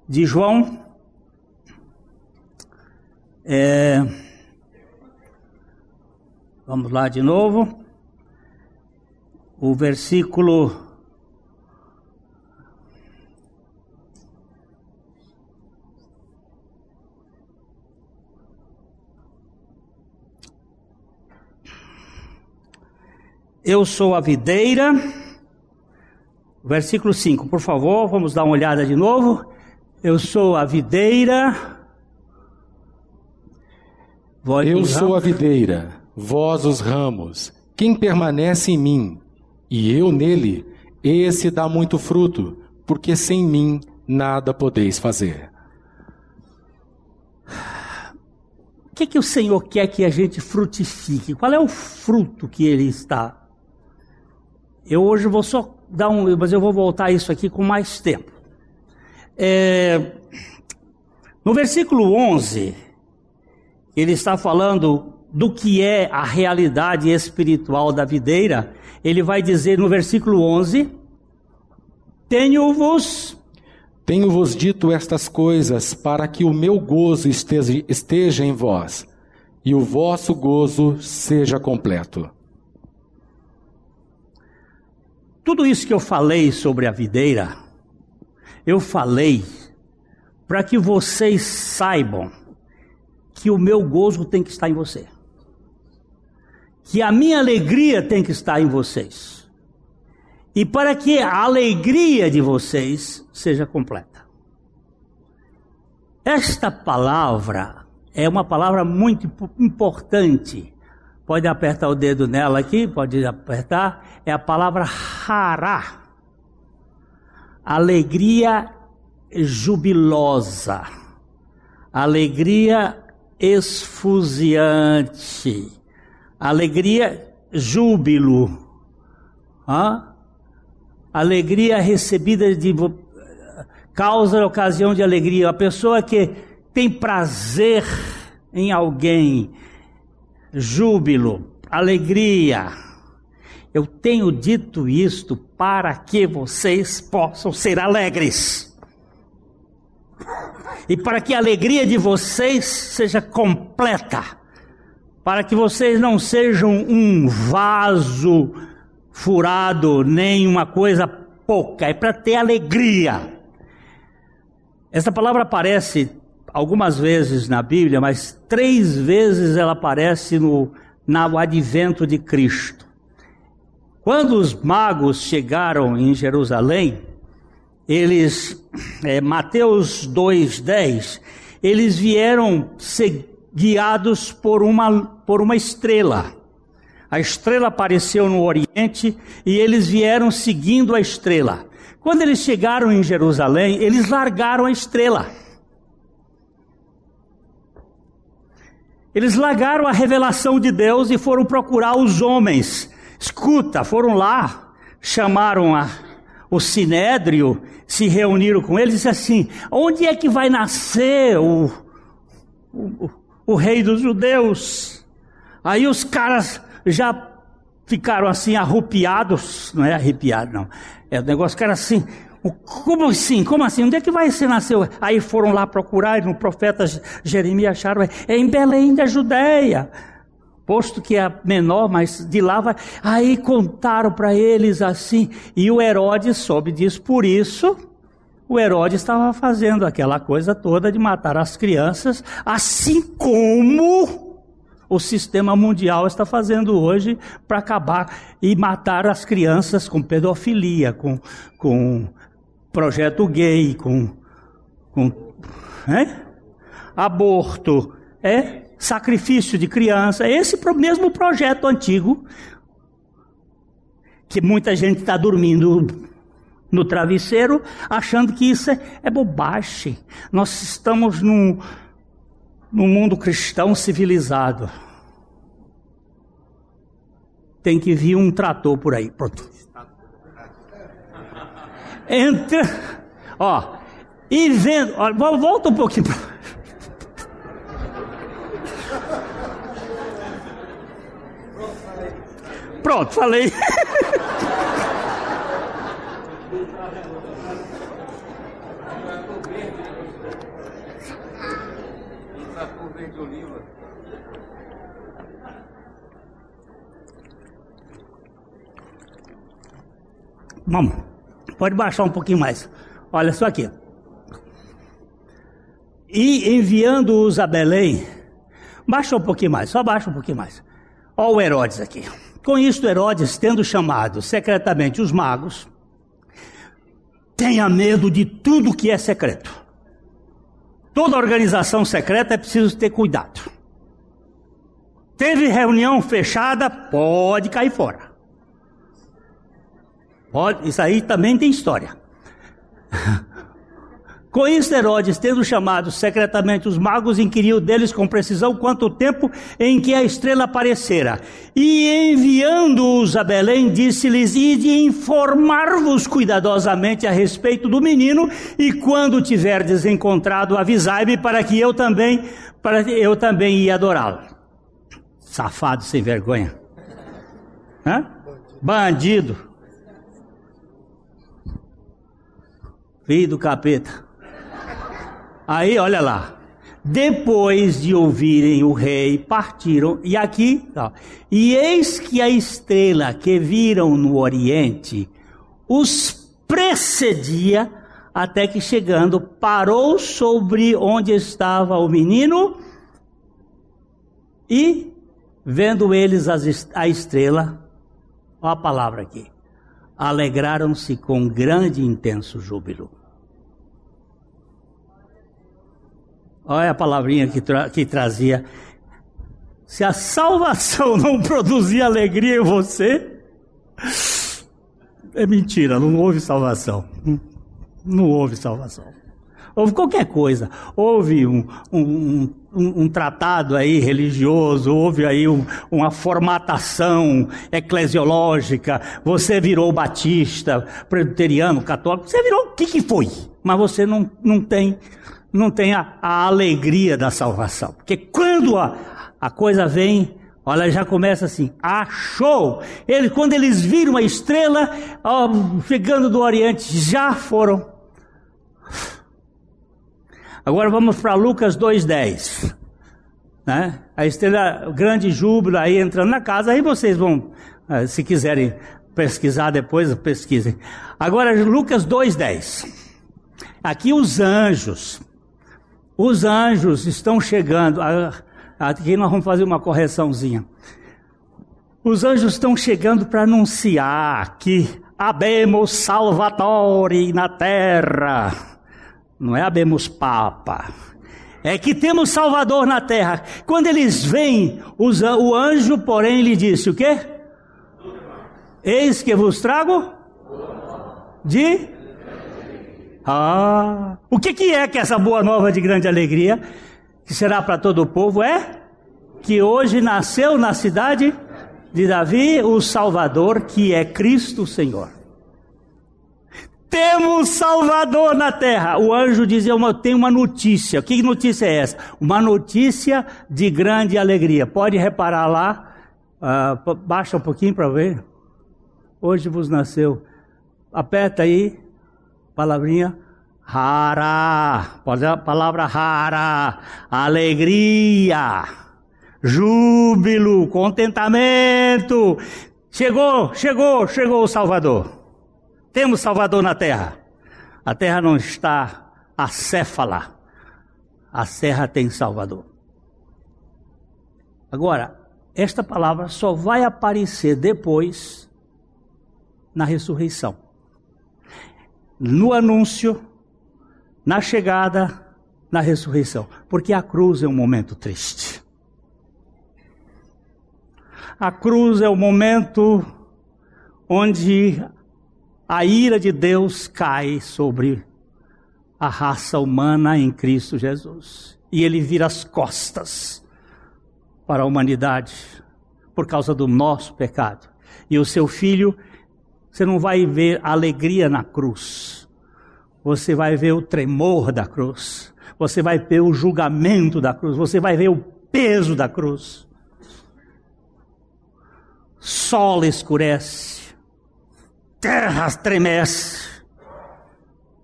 de João. É, vamos lá de novo o versículo Eu sou a videira. Versículo 5, por favor, vamos dar uma olhada de novo. Eu sou a videira. Eu sou a videira, vós os ramos. Quem permanece em mim e eu nele, esse dá muito fruto, porque sem mim nada podeis fazer. O que, que o Senhor quer que a gente frutifique? Qual é o fruto que Ele está? Eu hoje vou só dar um, mas eu vou voltar isso aqui com mais tempo. É, no versículo 11, ele está falando do que é a realidade espiritual da videira ele vai dizer no versículo 11: Tenho-vos Tenho-vos dito estas coisas para que o meu gozo esteja, esteja em vós e o vosso gozo seja completo. Tudo isso que eu falei sobre a videira, eu falei para que vocês saibam que o meu gozo tem que estar em você. Que a minha alegria tem que estar em vocês. E para que a alegria de vocês seja completa. Esta palavra é uma palavra muito importante. Pode apertar o dedo nela aqui, pode apertar. É a palavra hará. Alegria jubilosa. Alegria esfuziante. Alegria, júbilo. Hã? Alegria recebida de causa ocasião de alegria. A pessoa que tem prazer em alguém, júbilo, alegria. Eu tenho dito isto para que vocês possam ser alegres. E para que a alegria de vocês seja completa. Para que vocês não sejam um vaso furado, nem uma coisa pouca. É para ter alegria. Essa palavra aparece algumas vezes na Bíblia, mas três vezes ela aparece no, no advento de Cristo. Quando os magos chegaram em Jerusalém, eles, é, Mateus 2,10, eles vieram guiados por uma, por uma estrela. A estrela apareceu no Oriente e eles vieram seguindo a estrela. Quando eles chegaram em Jerusalém, eles largaram a estrela. Eles largaram a revelação de Deus e foram procurar os homens. Escuta, foram lá, chamaram a, o sinédrio, se reuniram com eles e disse assim: onde é que vai nascer o, o, o rei dos judeus? Aí os caras já ficaram assim arrupiados, não é arrepiado, não. É o negócio que era como assim? Como assim? Onde é que vai ser nasceu? Aí foram lá procurar no profeta Jeremias acharam, é em Belém da Judéia. Posto que é menor, mas de lá vai. Aí contaram para eles assim, e o Herodes soube disso, por isso o Herodes estava fazendo aquela coisa toda de matar as crianças, assim como o sistema mundial está fazendo hoje para acabar e matar as crianças com pedofilia, com, com projeto gay, com, com é? aborto, é sacrifício de criança, esse mesmo projeto antigo que muita gente está dormindo no travesseiro achando que isso é, é bobagem. Nós estamos num, num mundo cristão civilizado. Tem que vir um trator por aí. Pronto entra, ó, vendo, ó, volta um pouquinho. Pronto, falei. Vamos. Pode baixar um pouquinho mais. Olha só aqui. E enviando-os a Belém, baixa um pouquinho mais, só baixa um pouquinho mais. Olha o Herodes aqui. Com isto, Herodes, tendo chamado secretamente os magos, tenha medo de tudo que é secreto. Toda organização secreta é preciso ter cuidado. Teve reunião fechada, pode cair fora. Isso aí também tem história. [LAUGHS] Com isso, Herodes, tendo chamado secretamente os magos, inquiriu deles com precisão quanto tempo em que a estrela aparecera. E enviando-os a Belém, disse-lhes: Ide informar-vos cuidadosamente a respeito do menino, e quando tiverdes encontrado, avisai-me para que eu também, para eu também ia adorá-lo. Safado sem vergonha. Hã? Bandido. Filho do capeta. Aí, olha lá. Depois de ouvirem o rei, partiram. E aqui, ó, e eis que a estrela que viram no oriente os precedia, até que chegando, parou sobre onde estava o menino e, vendo eles a estrela, a palavra aqui, alegraram-se com grande e intenso júbilo. Olha a palavrinha que, tra que trazia. Se a salvação não produzir alegria em você, é mentira, não houve salvação. Não houve salvação. Houve qualquer coisa. Houve um, um, um, um tratado aí religioso, houve aí uma formatação eclesiológica. Você virou batista, presbiteriano, católico. Você virou o que, que foi? Mas você não, não tem não tem a, alegria da salvação. Porque quando a, a coisa vem, olha, já começa assim, achou. Ele, quando eles viram a estrela ó, chegando do Oriente, já foram. Agora vamos para Lucas 2,10. Né? A estrela, grande júbilo aí entrando na casa, aí vocês vão, eh, se quiserem pesquisar depois, pesquisem. Agora, Lucas 2,10. Aqui os anjos, os anjos estão chegando. Aqui nós vamos fazer uma correçãozinha. Os anjos estão chegando para anunciar que habemos salvatore na terra. Não é habemos papa. É que temos salvador na terra. Quando eles vêm, o anjo, porém, lhe disse o quê? Eis que vos trago de ah, o que, que é que essa boa nova de grande alegria, que será para todo o povo, é que hoje nasceu na cidade de Davi o Salvador, que é Cristo Senhor. Temos Salvador na terra. O anjo dizia: uma, tem uma notícia. Que notícia é essa? Uma notícia de grande alegria. Pode reparar lá, uh, baixa um pouquinho para ver. Hoje vos nasceu. Aperta aí, palavrinha rara, palavra rara, alegria, júbilo, contentamento. Chegou, chegou, chegou o Salvador. Temos Salvador na terra. A terra não está acéfala. A terra tem Salvador. Agora, esta palavra só vai aparecer depois na ressurreição no anúncio, na chegada, na ressurreição. Porque a cruz é um momento triste. A cruz é o momento onde a ira de Deus cai sobre a raça humana em Cristo Jesus. E ele vira as costas para a humanidade por causa do nosso pecado. E o seu filho você não vai ver alegria na cruz. Você vai ver o tremor da cruz. Você vai ver o julgamento da cruz. Você vai ver o peso da cruz. Sol escurece. Terra estremece.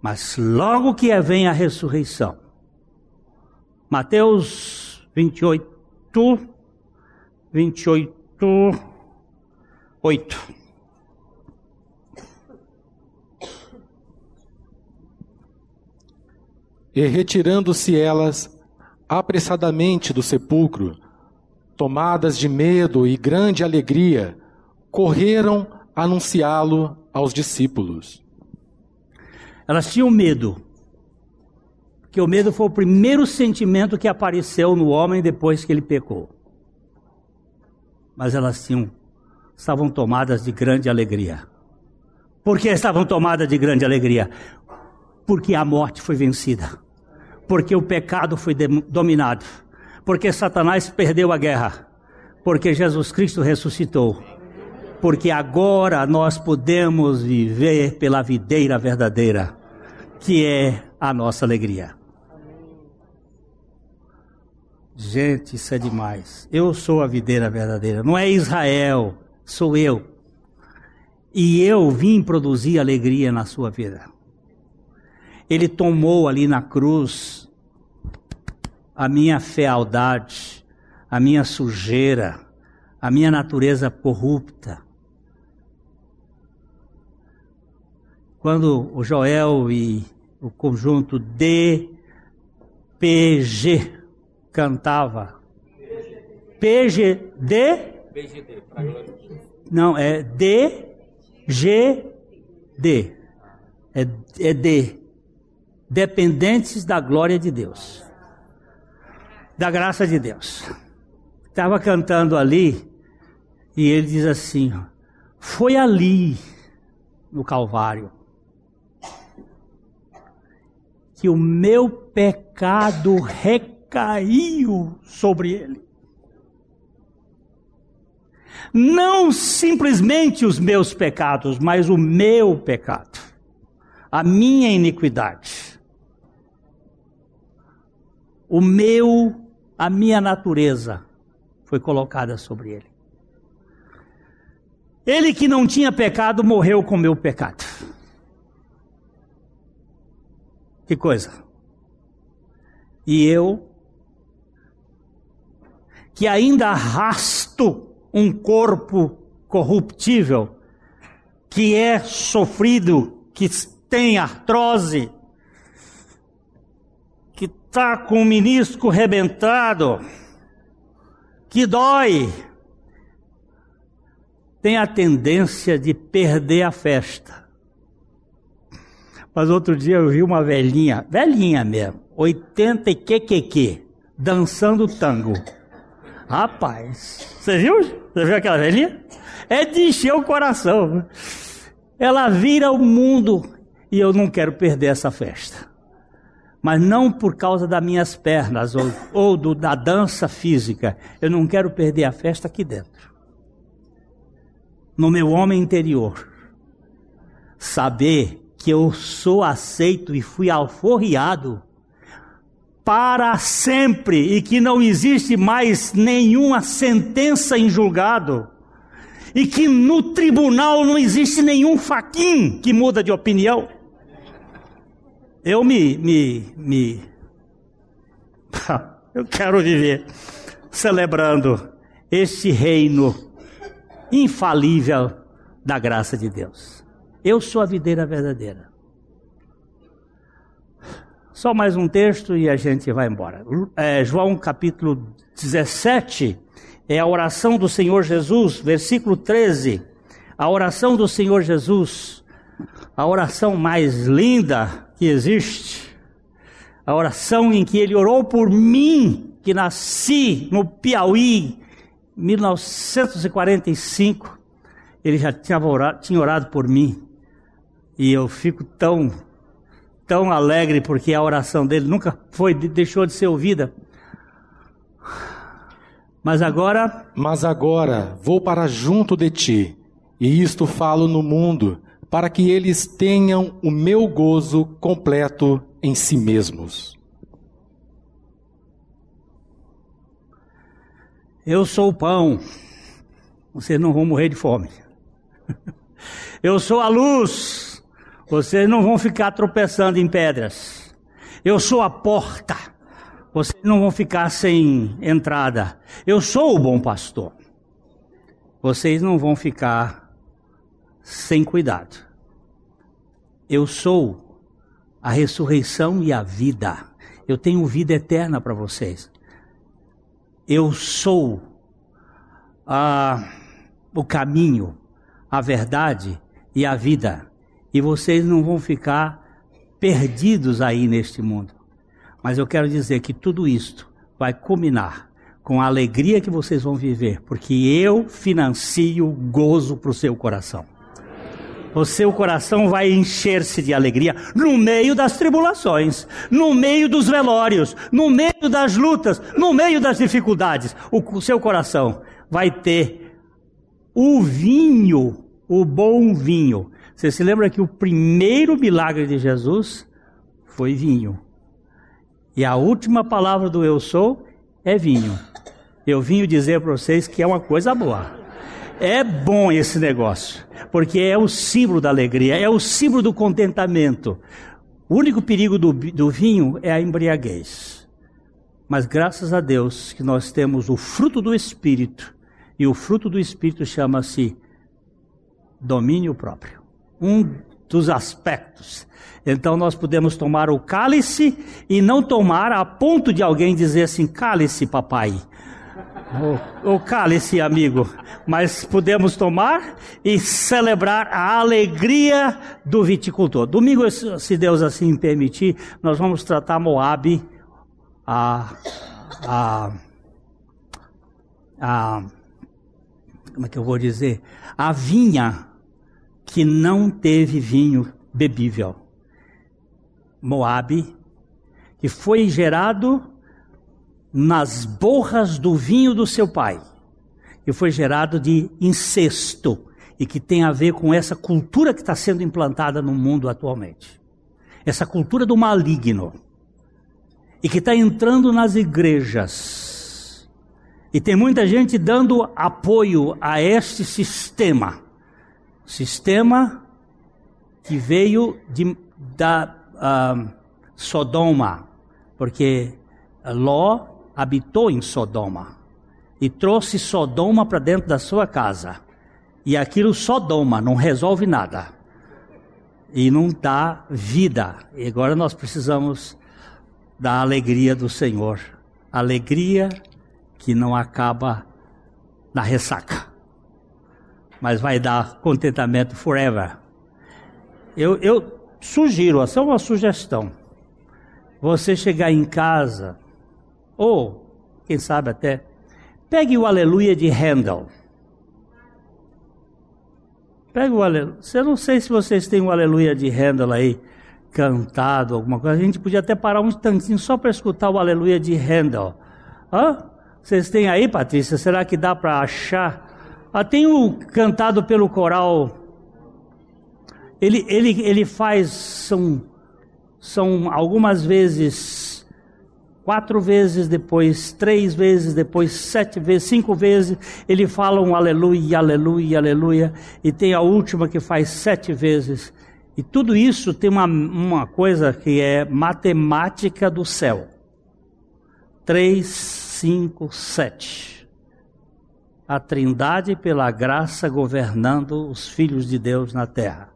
Mas logo que vem a ressurreição. Mateus 28, 28, 8. E retirando-se elas apressadamente do sepulcro, tomadas de medo e grande alegria, correram anunciá-lo aos discípulos. Elas tinham medo, porque o medo foi o primeiro sentimento que apareceu no homem depois que ele pecou. Mas elas tinham, estavam tomadas de grande alegria. Por que estavam tomadas de grande alegria? Porque a morte foi vencida porque o pecado foi dominado, porque Satanás perdeu a guerra, porque Jesus Cristo ressuscitou, porque agora nós podemos viver pela videira verdadeira, que é a nossa alegria. Gente, isso é demais. Eu sou a videira verdadeira, não é Israel, sou eu. E eu vim produzir alegria na sua vida. Ele tomou ali na cruz a minha fealdade, a minha sujeira, a minha natureza corrupta. Quando o Joel e o conjunto DPG cantava PGD Não, é DGD. É, é D. Dependentes da glória de Deus. Da graça de Deus. Estava cantando ali e ele diz assim: Foi ali, no Calvário, que o meu pecado recaiu sobre ele. Não simplesmente os meus pecados, mas o meu pecado, a minha iniquidade, o meu, a minha natureza foi colocada sobre ele. Ele que não tinha pecado morreu com meu pecado. Que coisa. E eu, que ainda arrasto um corpo corruptível, que é sofrido, que tem artrose, está com o menisco rebentado, que dói, tem a tendência de perder a festa. Mas outro dia eu vi uma velhinha, velhinha mesmo, 80 e que dançando tango. Rapaz, você viu? Você viu aquela velhinha? É de encher o coração. Ela vira o mundo e eu não quero perder essa festa. Mas não por causa das minhas pernas ou, ou do, da dança física. Eu não quero perder a festa aqui dentro no meu homem interior, saber que eu sou aceito e fui alforriado para sempre e que não existe mais nenhuma sentença em julgado e que no tribunal não existe nenhum faquim que muda de opinião. Eu me, me, me, [LAUGHS] eu quero viver celebrando este reino infalível da graça de Deus. Eu sou a videira verdadeira. Só mais um texto e a gente vai embora. É, João capítulo 17 é a oração do Senhor Jesus, versículo 13. A oração do Senhor Jesus, a oração mais linda que existe. A oração em que ele orou por mim, que nasci no Piauí, 1945, ele já tinha orado, tinha orado por mim. E eu fico tão, tão alegre porque a oração dele nunca foi, deixou de ser ouvida. Mas agora. Mas agora vou para junto de ti, e isto falo no mundo, para que eles tenham o meu gozo completo em si mesmos. Eu sou o pão, vocês não vão morrer de fome. [LAUGHS] Eu sou a luz, vocês não vão ficar tropeçando em pedras. Eu sou a porta, vocês não vão ficar sem entrada. Eu sou o bom pastor, vocês não vão ficar sem cuidado. Eu sou a ressurreição e a vida. Eu tenho vida eterna para vocês. Eu sou a, o caminho, a verdade e a vida. E vocês não vão ficar perdidos aí neste mundo. Mas eu quero dizer que tudo isto vai culminar com a alegria que vocês vão viver, porque eu financio gozo para o seu coração o seu coração vai encher-se de alegria no meio das tribulações, no meio dos velórios, no meio das lutas, no meio das dificuldades. O, seu coração vai ter o vinho, o bom vinho. Você se lembra que o primeiro milagre de Jesus foi vinho. E a última palavra do eu sou é vinho. Eu vim dizer para vocês que é uma coisa boa. É bom esse negócio, porque é o símbolo da alegria, é o símbolo do contentamento. O único perigo do, do vinho é a embriaguez. Mas graças a Deus que nós temos o fruto do Espírito, e o fruto do Espírito chama-se domínio próprio. Um dos aspectos. Então nós podemos tomar o cálice e não tomar a ponto de alguém dizer assim: cálice, papai. O, o cálice, amigo. Mas podemos tomar e celebrar a alegria do viticultor. Domingo, se Deus assim permitir, nós vamos tratar Moab, a, a, a como é que eu vou dizer? A vinha que não teve vinho bebível. Moabe, que foi gerado nas borras do vinho do seu pai, que foi gerado de incesto e que tem a ver com essa cultura que está sendo implantada no mundo atualmente. Essa cultura do maligno. E que está entrando nas igrejas. E tem muita gente dando apoio a este sistema sistema que veio de, da uh, Sodoma, porque Ló habitou em Sodoma e trouxe Sodoma para dentro da sua casa. E aquilo Sodoma não resolve nada e não dá vida. E agora nós precisamos da alegria do Senhor, alegria que não acaba na ressaca mas vai dar contentamento forever. Eu, eu sugiro, essa é uma sugestão. Você chegar em casa, ou, quem sabe até, pegue o Aleluia de Handel. Pegue o Aleluia. Eu não sei se vocês têm o Aleluia de Handel aí cantado, alguma coisa. A gente podia até parar um instantinho só para escutar o Aleluia de Handel. Hã? Vocês têm aí, Patrícia? Será que dá para achar? Ah, tem o cantado pelo coral. Ele, ele, ele faz, são, são algumas vezes, quatro vezes depois, três vezes depois, sete vezes, cinco vezes, ele fala um aleluia, aleluia, aleluia, e tem a última que faz sete vezes. E tudo isso tem uma, uma coisa que é matemática do céu. Três, cinco, sete a Trindade pela graça governando os filhos de Deus na terra.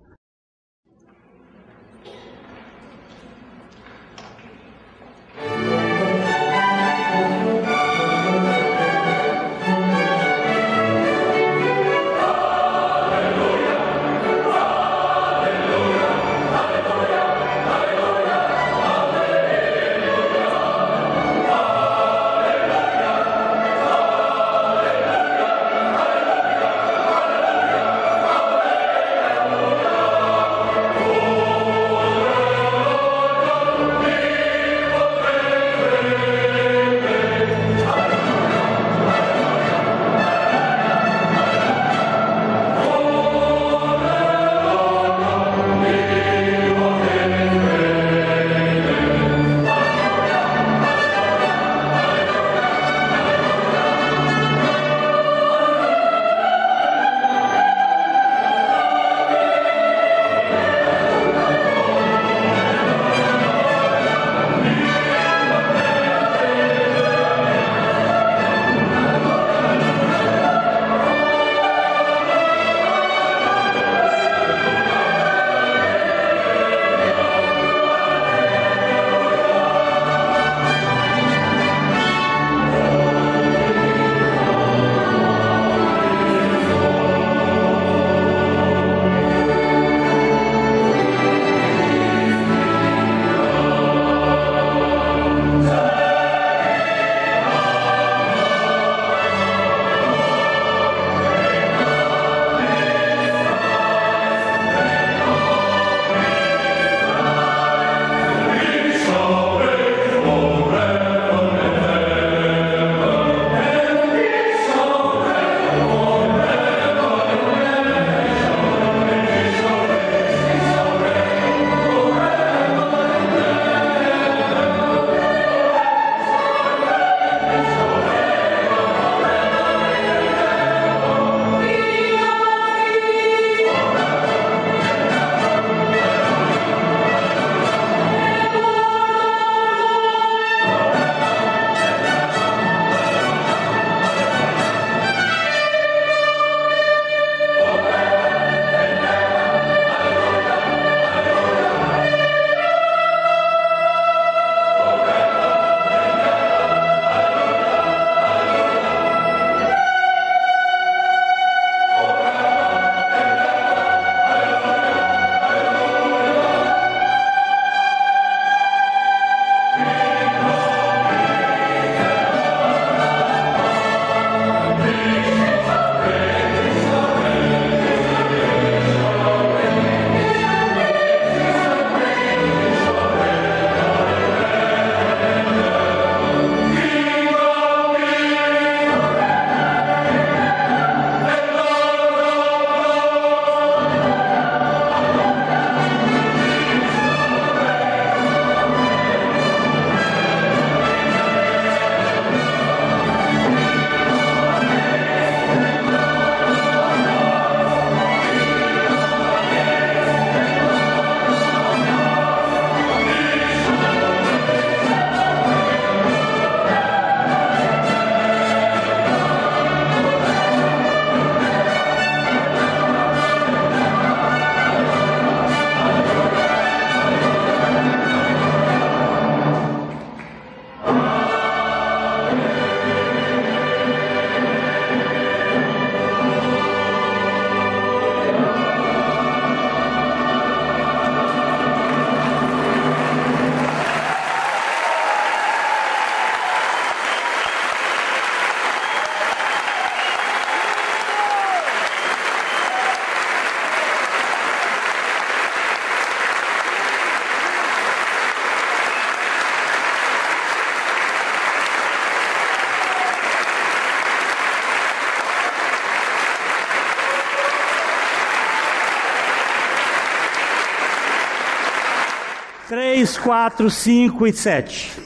3, 4, 5 e 7.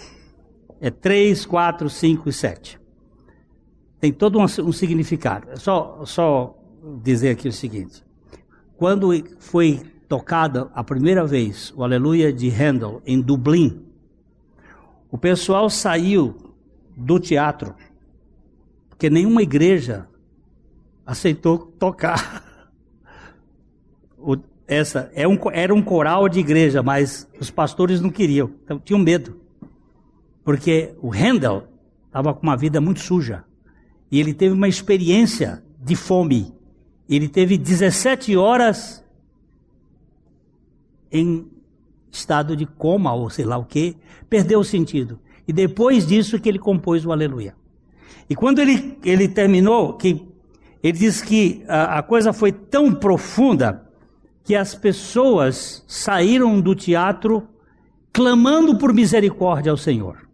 É 3, 4, 5 e 7. Tem todo um, um significado. É só, só dizer aqui o seguinte: quando foi tocada a primeira vez o Aleluia de Handel em Dublin, o pessoal saiu do teatro, porque nenhuma igreja aceitou tocar. Essa é um, era um coral de igreja, mas os pastores não queriam, então tinham medo. Porque o Handel estava com uma vida muito suja. E ele teve uma experiência de fome. Ele teve 17 horas em estado de coma, ou sei lá o que, perdeu o sentido. E depois disso que ele compôs o Aleluia. E quando ele, ele terminou, que ele diz que a, a coisa foi tão profunda que as pessoas saíram do teatro clamando por misericórdia ao Senhor.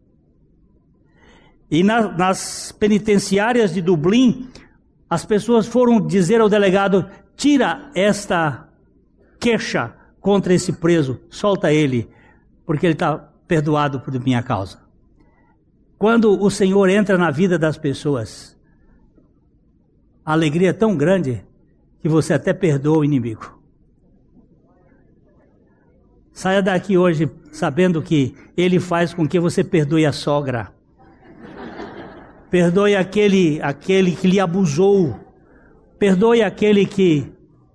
E na, nas penitenciárias de Dublin, as pessoas foram dizer ao delegado: tira esta queixa contra esse preso, solta ele, porque ele está perdoado por minha causa. Quando o Senhor entra na vida das pessoas, a alegria é tão grande que você até perdoa o inimigo. Saia daqui hoje sabendo que Ele faz com que você perdoe a sogra. Perdoe aquele, aquele que lhe abusou. Perdoe aquele que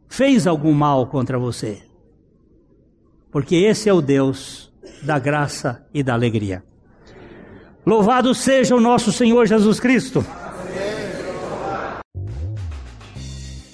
fez algum mal contra você. Porque esse é o Deus da graça e da alegria. Louvado seja o nosso Senhor Jesus Cristo.